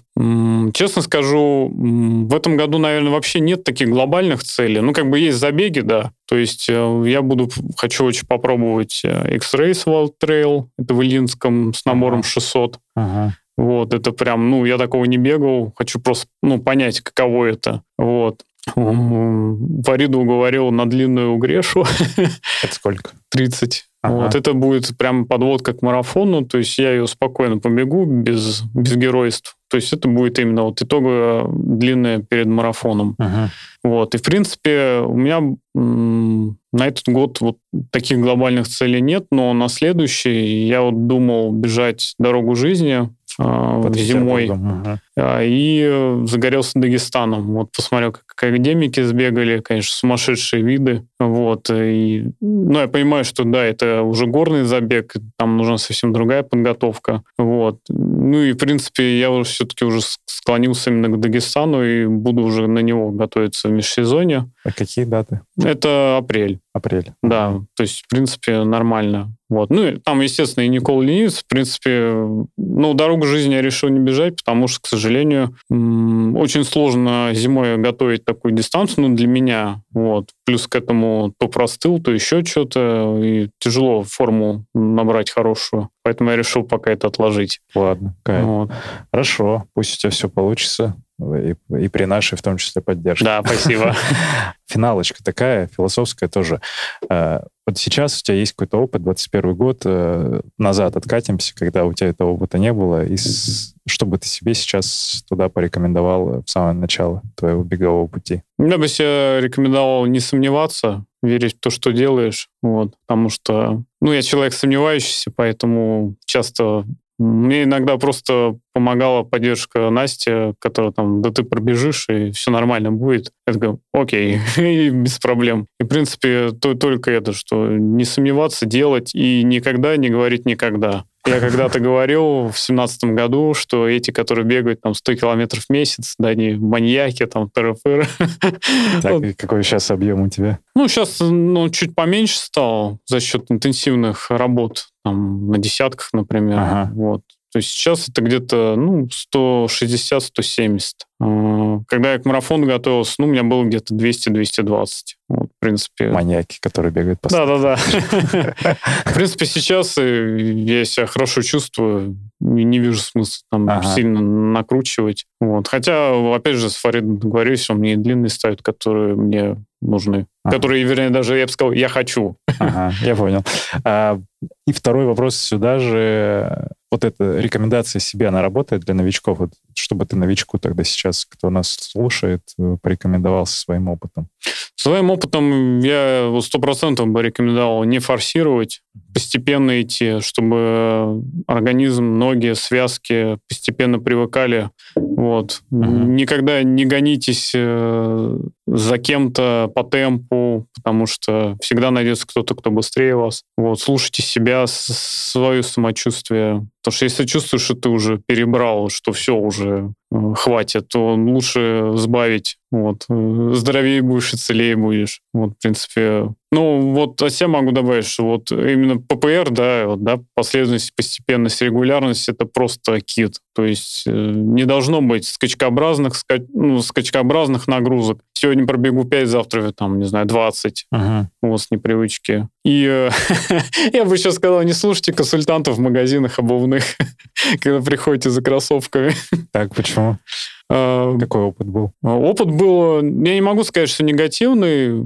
Честно скажу, в этом году, наверное, вообще нет таких глобальных целей. Ну, как бы есть забеги, да. То есть э, я буду, хочу очень попробовать э, X-Race World Trail, это в Ильинском с набором uh-huh. 600. Uh-huh. Вот, это прям, ну, я такого не бегал, хочу просто, ну, понять, каково это. Вот. Фариду уговорил на длинную угрешу. Это сколько? 30. Ага. Вот это будет прям подводка к марафону, то есть я ее спокойно побегу без, без геройств. То есть это будет именно вот итоговая длинная перед марафоном. Ага. Вот. И, в принципе, у меня на этот год вот таких глобальных целей нет, но на следующий я вот думал бежать дорогу жизни, Под зимой. Ага. И загорелся Дагестаном. Вот посмотрел, как академики сбегали, конечно, сумасшедшие виды. Вот. И, ну, я понимаю, что да, это уже горный забег, там нужна совсем другая подготовка. Вот. Ну и, в принципе, я уже все-таки уже склонился именно к Дагестану и буду уже на него готовиться в межсезонье. А какие даты? Это апрель. Апрель. Да, то есть, в принципе, нормально. Вот. Ну, и там, естественно, и Никол Ленивец, в принципе, ну, дорогу жизни я решил не бежать, потому что, к сожалению, очень сложно зимой готовить такую дистанцию, ну, для меня, вот. Плюс к этому то простыл, то еще что-то, и тяжело форму набрать хорошую. Поэтому я решил пока это отложить. Ладно, вот. Хорошо, пусть у тебя все получится и, и при нашей в том числе поддержке. Да, спасибо. Финалочка такая, философская тоже. Э, вот сейчас у тебя есть какой-то опыт, 21 год, э, назад откатимся, когда у тебя этого опыта не было, и что бы ты себе сейчас туда порекомендовал в самое начало твоего бегового пути? Я бы себе рекомендовал не сомневаться, верить в то, что делаешь, вот, потому что, ну, я человек сомневающийся, поэтому часто мне иногда просто помогала поддержка Насти, которая там, да ты пробежишь, и все нормально будет. Я такой, окей, и без проблем. И, в принципе, то, только это, что не сомневаться, делать и никогда не говорить никогда. Я когда-то говорил в семнадцатом году, что эти, которые бегают там 100 километров в месяц, да, они маньяки, там, ТРФР. Так, и какой сейчас объем у тебя? Ну, сейчас ну, чуть поменьше стал за счет интенсивных работ, там, на десятках, например. Ага. Вот. То есть сейчас это где-то ну, 160-170. Когда я к марафону готовился, ну, у меня было где-то 200-220. Вот, в принципе. Маньяки, которые бегают по Да-да-да. В принципе, сейчас э, я себя хорошо чувствую, не вижу смысла там сильно накручивать. Вот. Хотя, опять же, с Фаридом договорюсь, он мне длинные ставит, которые мне нужны. Которые, вернее, даже я бы сказал, я хочу. Ага, я понял. А, и второй вопрос сюда же вот эта рекомендация себе, она работает для новичков? Вот, чтобы ты новичку тогда сейчас, кто нас слушает, э, порекомендовал со своим опытом? Своим опытом я сто процентов бы рекомендовал не форсировать, постепенно идти, чтобы организм, ноги, связки постепенно привыкали Вот. Угу. Никогда не гонитесь э, за кем-то по темпу, потому что всегда найдется кто-то, кто быстрее вас. Вот. Слушайте себя, свое самочувствие. Потому что если чувствуешь, что ты уже перебрал, что все уже э, хватит, то лучше сбавить. Вот. Э, здоровее будешь и целее будешь. Вот, в принципе, ну, вот от себя могу добавить, что вот именно ППР, да, вот, да, последовательность, постепенность, регулярность — это просто кит. То есть э, не должно быть скачкообразных, ска... ну, скачкообразных нагрузок. Сегодня пробегу 5, завтра, там, не знаю, 20. Ага. Вот с непривычки. И э, я бы сейчас сказал, не слушайте консультантов в магазинах обувных, когда приходите за кроссовками. Так, почему? А, Какой опыт был? Опыт был, я не могу сказать, что негативный,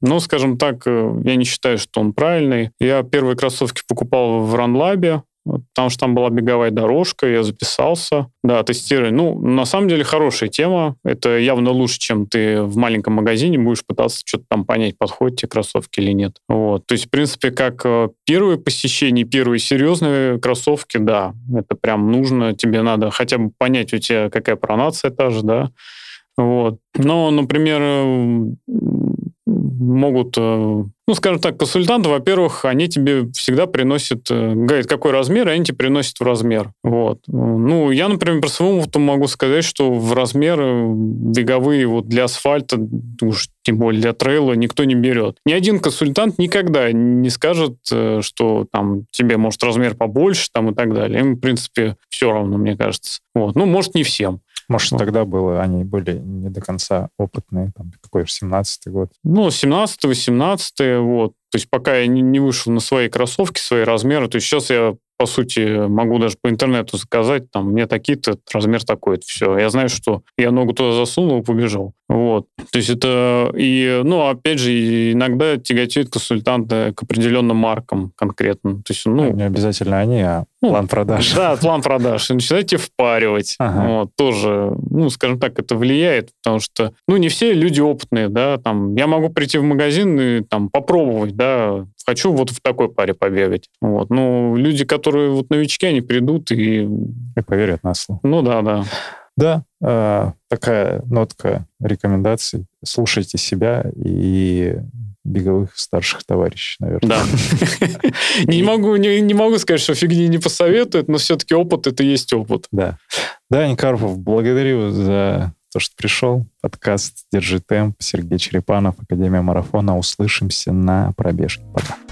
но, скажем так, э, я не считаю, что он правильный. Я первые кроссовки покупал в Ранлабе, потому что там была беговая дорожка, я записался. Да, тестирование. Ну, на самом деле хорошая тема. Это явно лучше, чем ты в маленьком магазине будешь пытаться что-то там понять, подходят тебе кроссовки или нет. Вот. То есть, в принципе, как э, первое посещение, первые серьезные кроссовки, да, это прям нужно, тебе надо хотя бы понять, у тебя какая пронация та же, да, вот. Но, например, э, могут, э, ну, скажем так, консультанты, во-первых, они тебе всегда приносят, э, говорят, какой размер, и они тебе приносят в размер. Вот. Ну, я, например, по своему опыту могу сказать, что в размеры беговые вот для асфальта, уж тем более для трейла, никто не берет. Ни один консультант никогда не скажет, э, что там тебе, может, размер побольше там и так далее. Им, в принципе, все равно, мне кажется. Вот. Ну, может, не всем. Может, ну. тогда было, они были не до конца опытные, там, какой же, 17-й год? Ну, 17-й, 18-й, вот. То есть пока я не вышел на свои кроссовки, свои размеры, то есть сейчас я по сути, могу даже по интернету заказать, там, мне такие-то, размер такой-то, все. Я знаю, что я ногу туда засунул и побежал. Вот. То есть это... И, ну, опять же, иногда тяготеют консультанты к определенным маркам конкретно. То есть, ну... Не обязательно они, а ну, план продаж. Да, план продаж. И начинаете впаривать. Ага. Вот, тоже, ну, скажем так, это влияет, потому что, ну, не все люди опытные, да, там, я могу прийти в магазин и там попробовать, да, хочу вот в такой паре побегать. Вот. Ну, люди, которые вот новички, они придут и... И поверят на слово. Ну да, да. Да, э, такая нотка рекомендаций. Слушайте себя и беговых старших товарищей, наверное. Да. Не могу, не, не могу сказать, что фигни не посоветуют, но все-таки опыт — это есть опыт. Да. Дань Карпов, благодарю за то, что пришел. Подкаст «Держи темп». Сергей Черепанов, Академия марафона. Услышимся на пробежке. Пока.